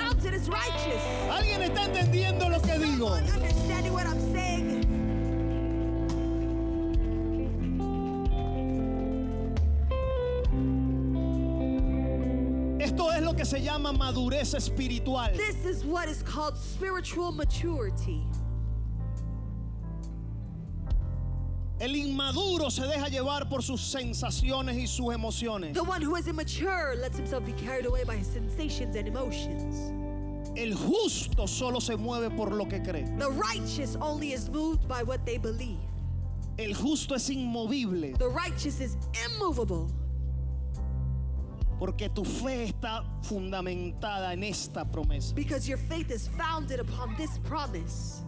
¿Alguien está entendiendo lo que digo? Esto es lo que se llama madurez espiritual. This is what is called spiritual maturity. El inmaduro se deja llevar por sus sensaciones y sus emociones. The one who is immature lets himself be carried away by his sensations and emotions. El justo solo se mueve por lo que cree. The righteous only is moved by what they believe. El justo es inmovible The righteous is immovable porque tu fe está fundamentada en esta promesa. because your faith is founded upon this promise.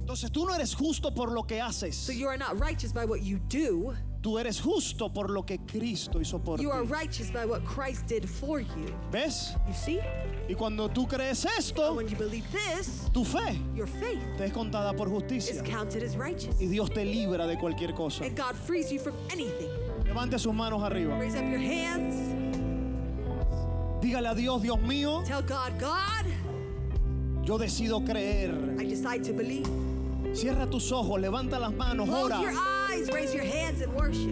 Entonces tú no eres justo por lo que So haces. you are not righteous by what you do, Tú eres justo por lo que Cristo hizo por ti. you are righteous by what Christ did for you. ¿Ves? You see? Y cuando tú crees And esto, when you believe this, tu fe your faith te es contada por is justicia. counted as righteous. Y Dios te libra de cualquier cosa. And God frees you from anything. Levante sus manos arriba. Raise up your hands. Dígale a Dios, Dios mío, Tell God, God, yo decido creer. I decide to believe. Cierra tus ojos, levanta las manos, ora.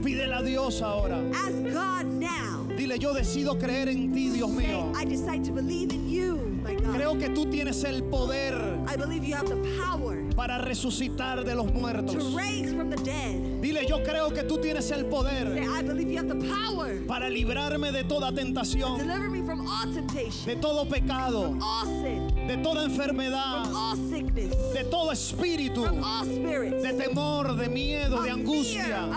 Pídele a Dios ahora. Ask God now. Dile, yo decido creer en ti, Dios mío. I decide to believe in you, my God. Creo que tú tienes el poder I believe you have the power para resucitar de los muertos. to raise from the dead. Dile, yo creo que tú tienes el poder I believe you have the power para librarme de toda to tentación, deliver me from all temptation, de todo pecado, de toda enfermedad, de todo espíritu, de temor, de miedo, de angustia.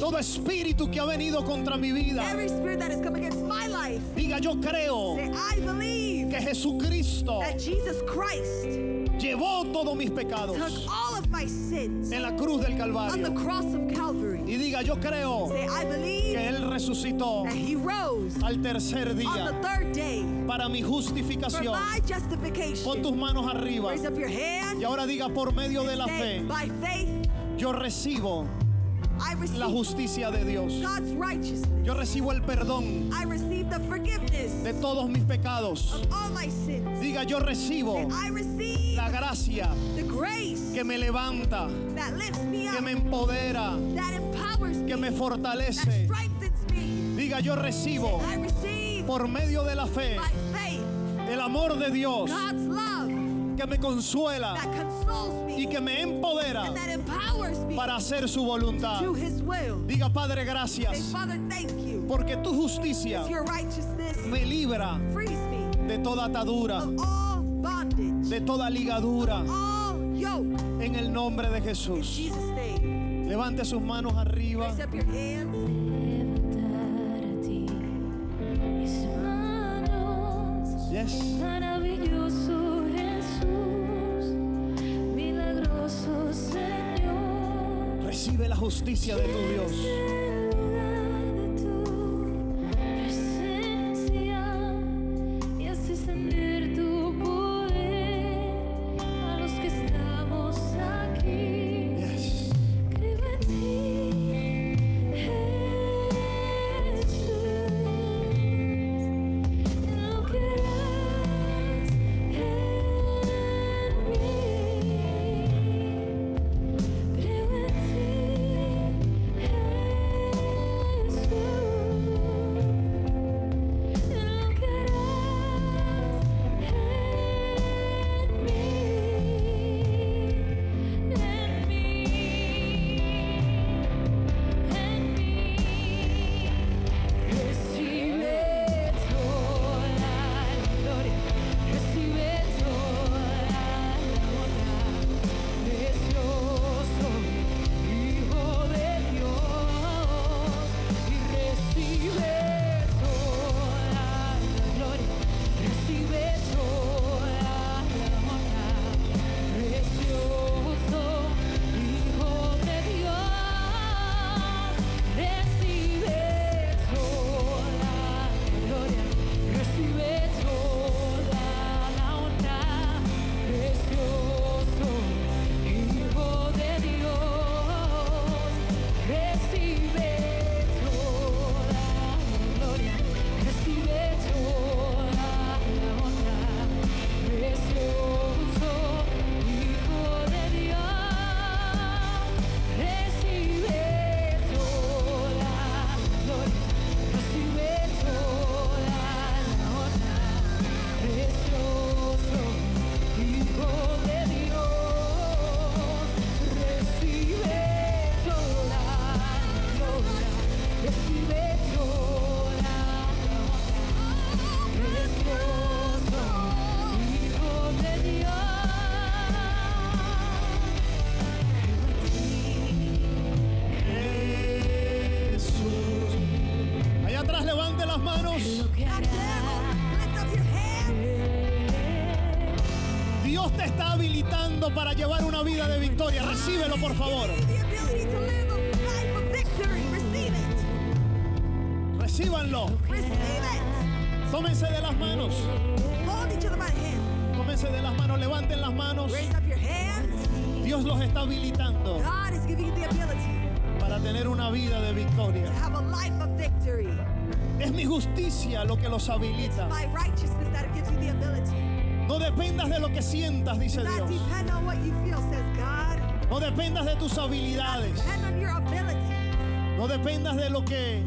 Todo espíritu que ha venido contra mi vida. Every spirit that has come against my life. Diga, yo creo que Jesucristo llevó todos mis pecados of my sins en la cruz del on the Calvario. cross of Calvary. Y diga, yo creo Say, I believe que Él resucitó that he rose al tercer on the día third day para mi for justificación. my Pon justification. tus manos arriba. Raise up your hand. Y ahora diga, por medio de la Say, fe, by faith, yo recibo I receive la justicia de Dios. God's righteousness. Yo recibo el perdón I receive the forgiveness de todos mis pecados. of all my sins. Diga, yo recibo I receive la gracia the grace que me levanta, that lifts me que me empodera, that empowers me, que me fortalece. Diga, yo recibo por medio de la fe el amor de Dios God's love que me consuela that consoles me y que me empodera and that empowers me para hacer su voluntad. Diga, Padre, gracias, porque tu justicia me libra de toda atadura, de toda ligadura. En el nombre de In Jesús. Levante sus manos arriba. Yes. Maravilloso Jesús, milagroso Señor. Recibe la justicia de tu Dios. lo que los habilita. No dependas de lo que sientas, dice Dios. No dependas de tus habilidades. No dependas de lo que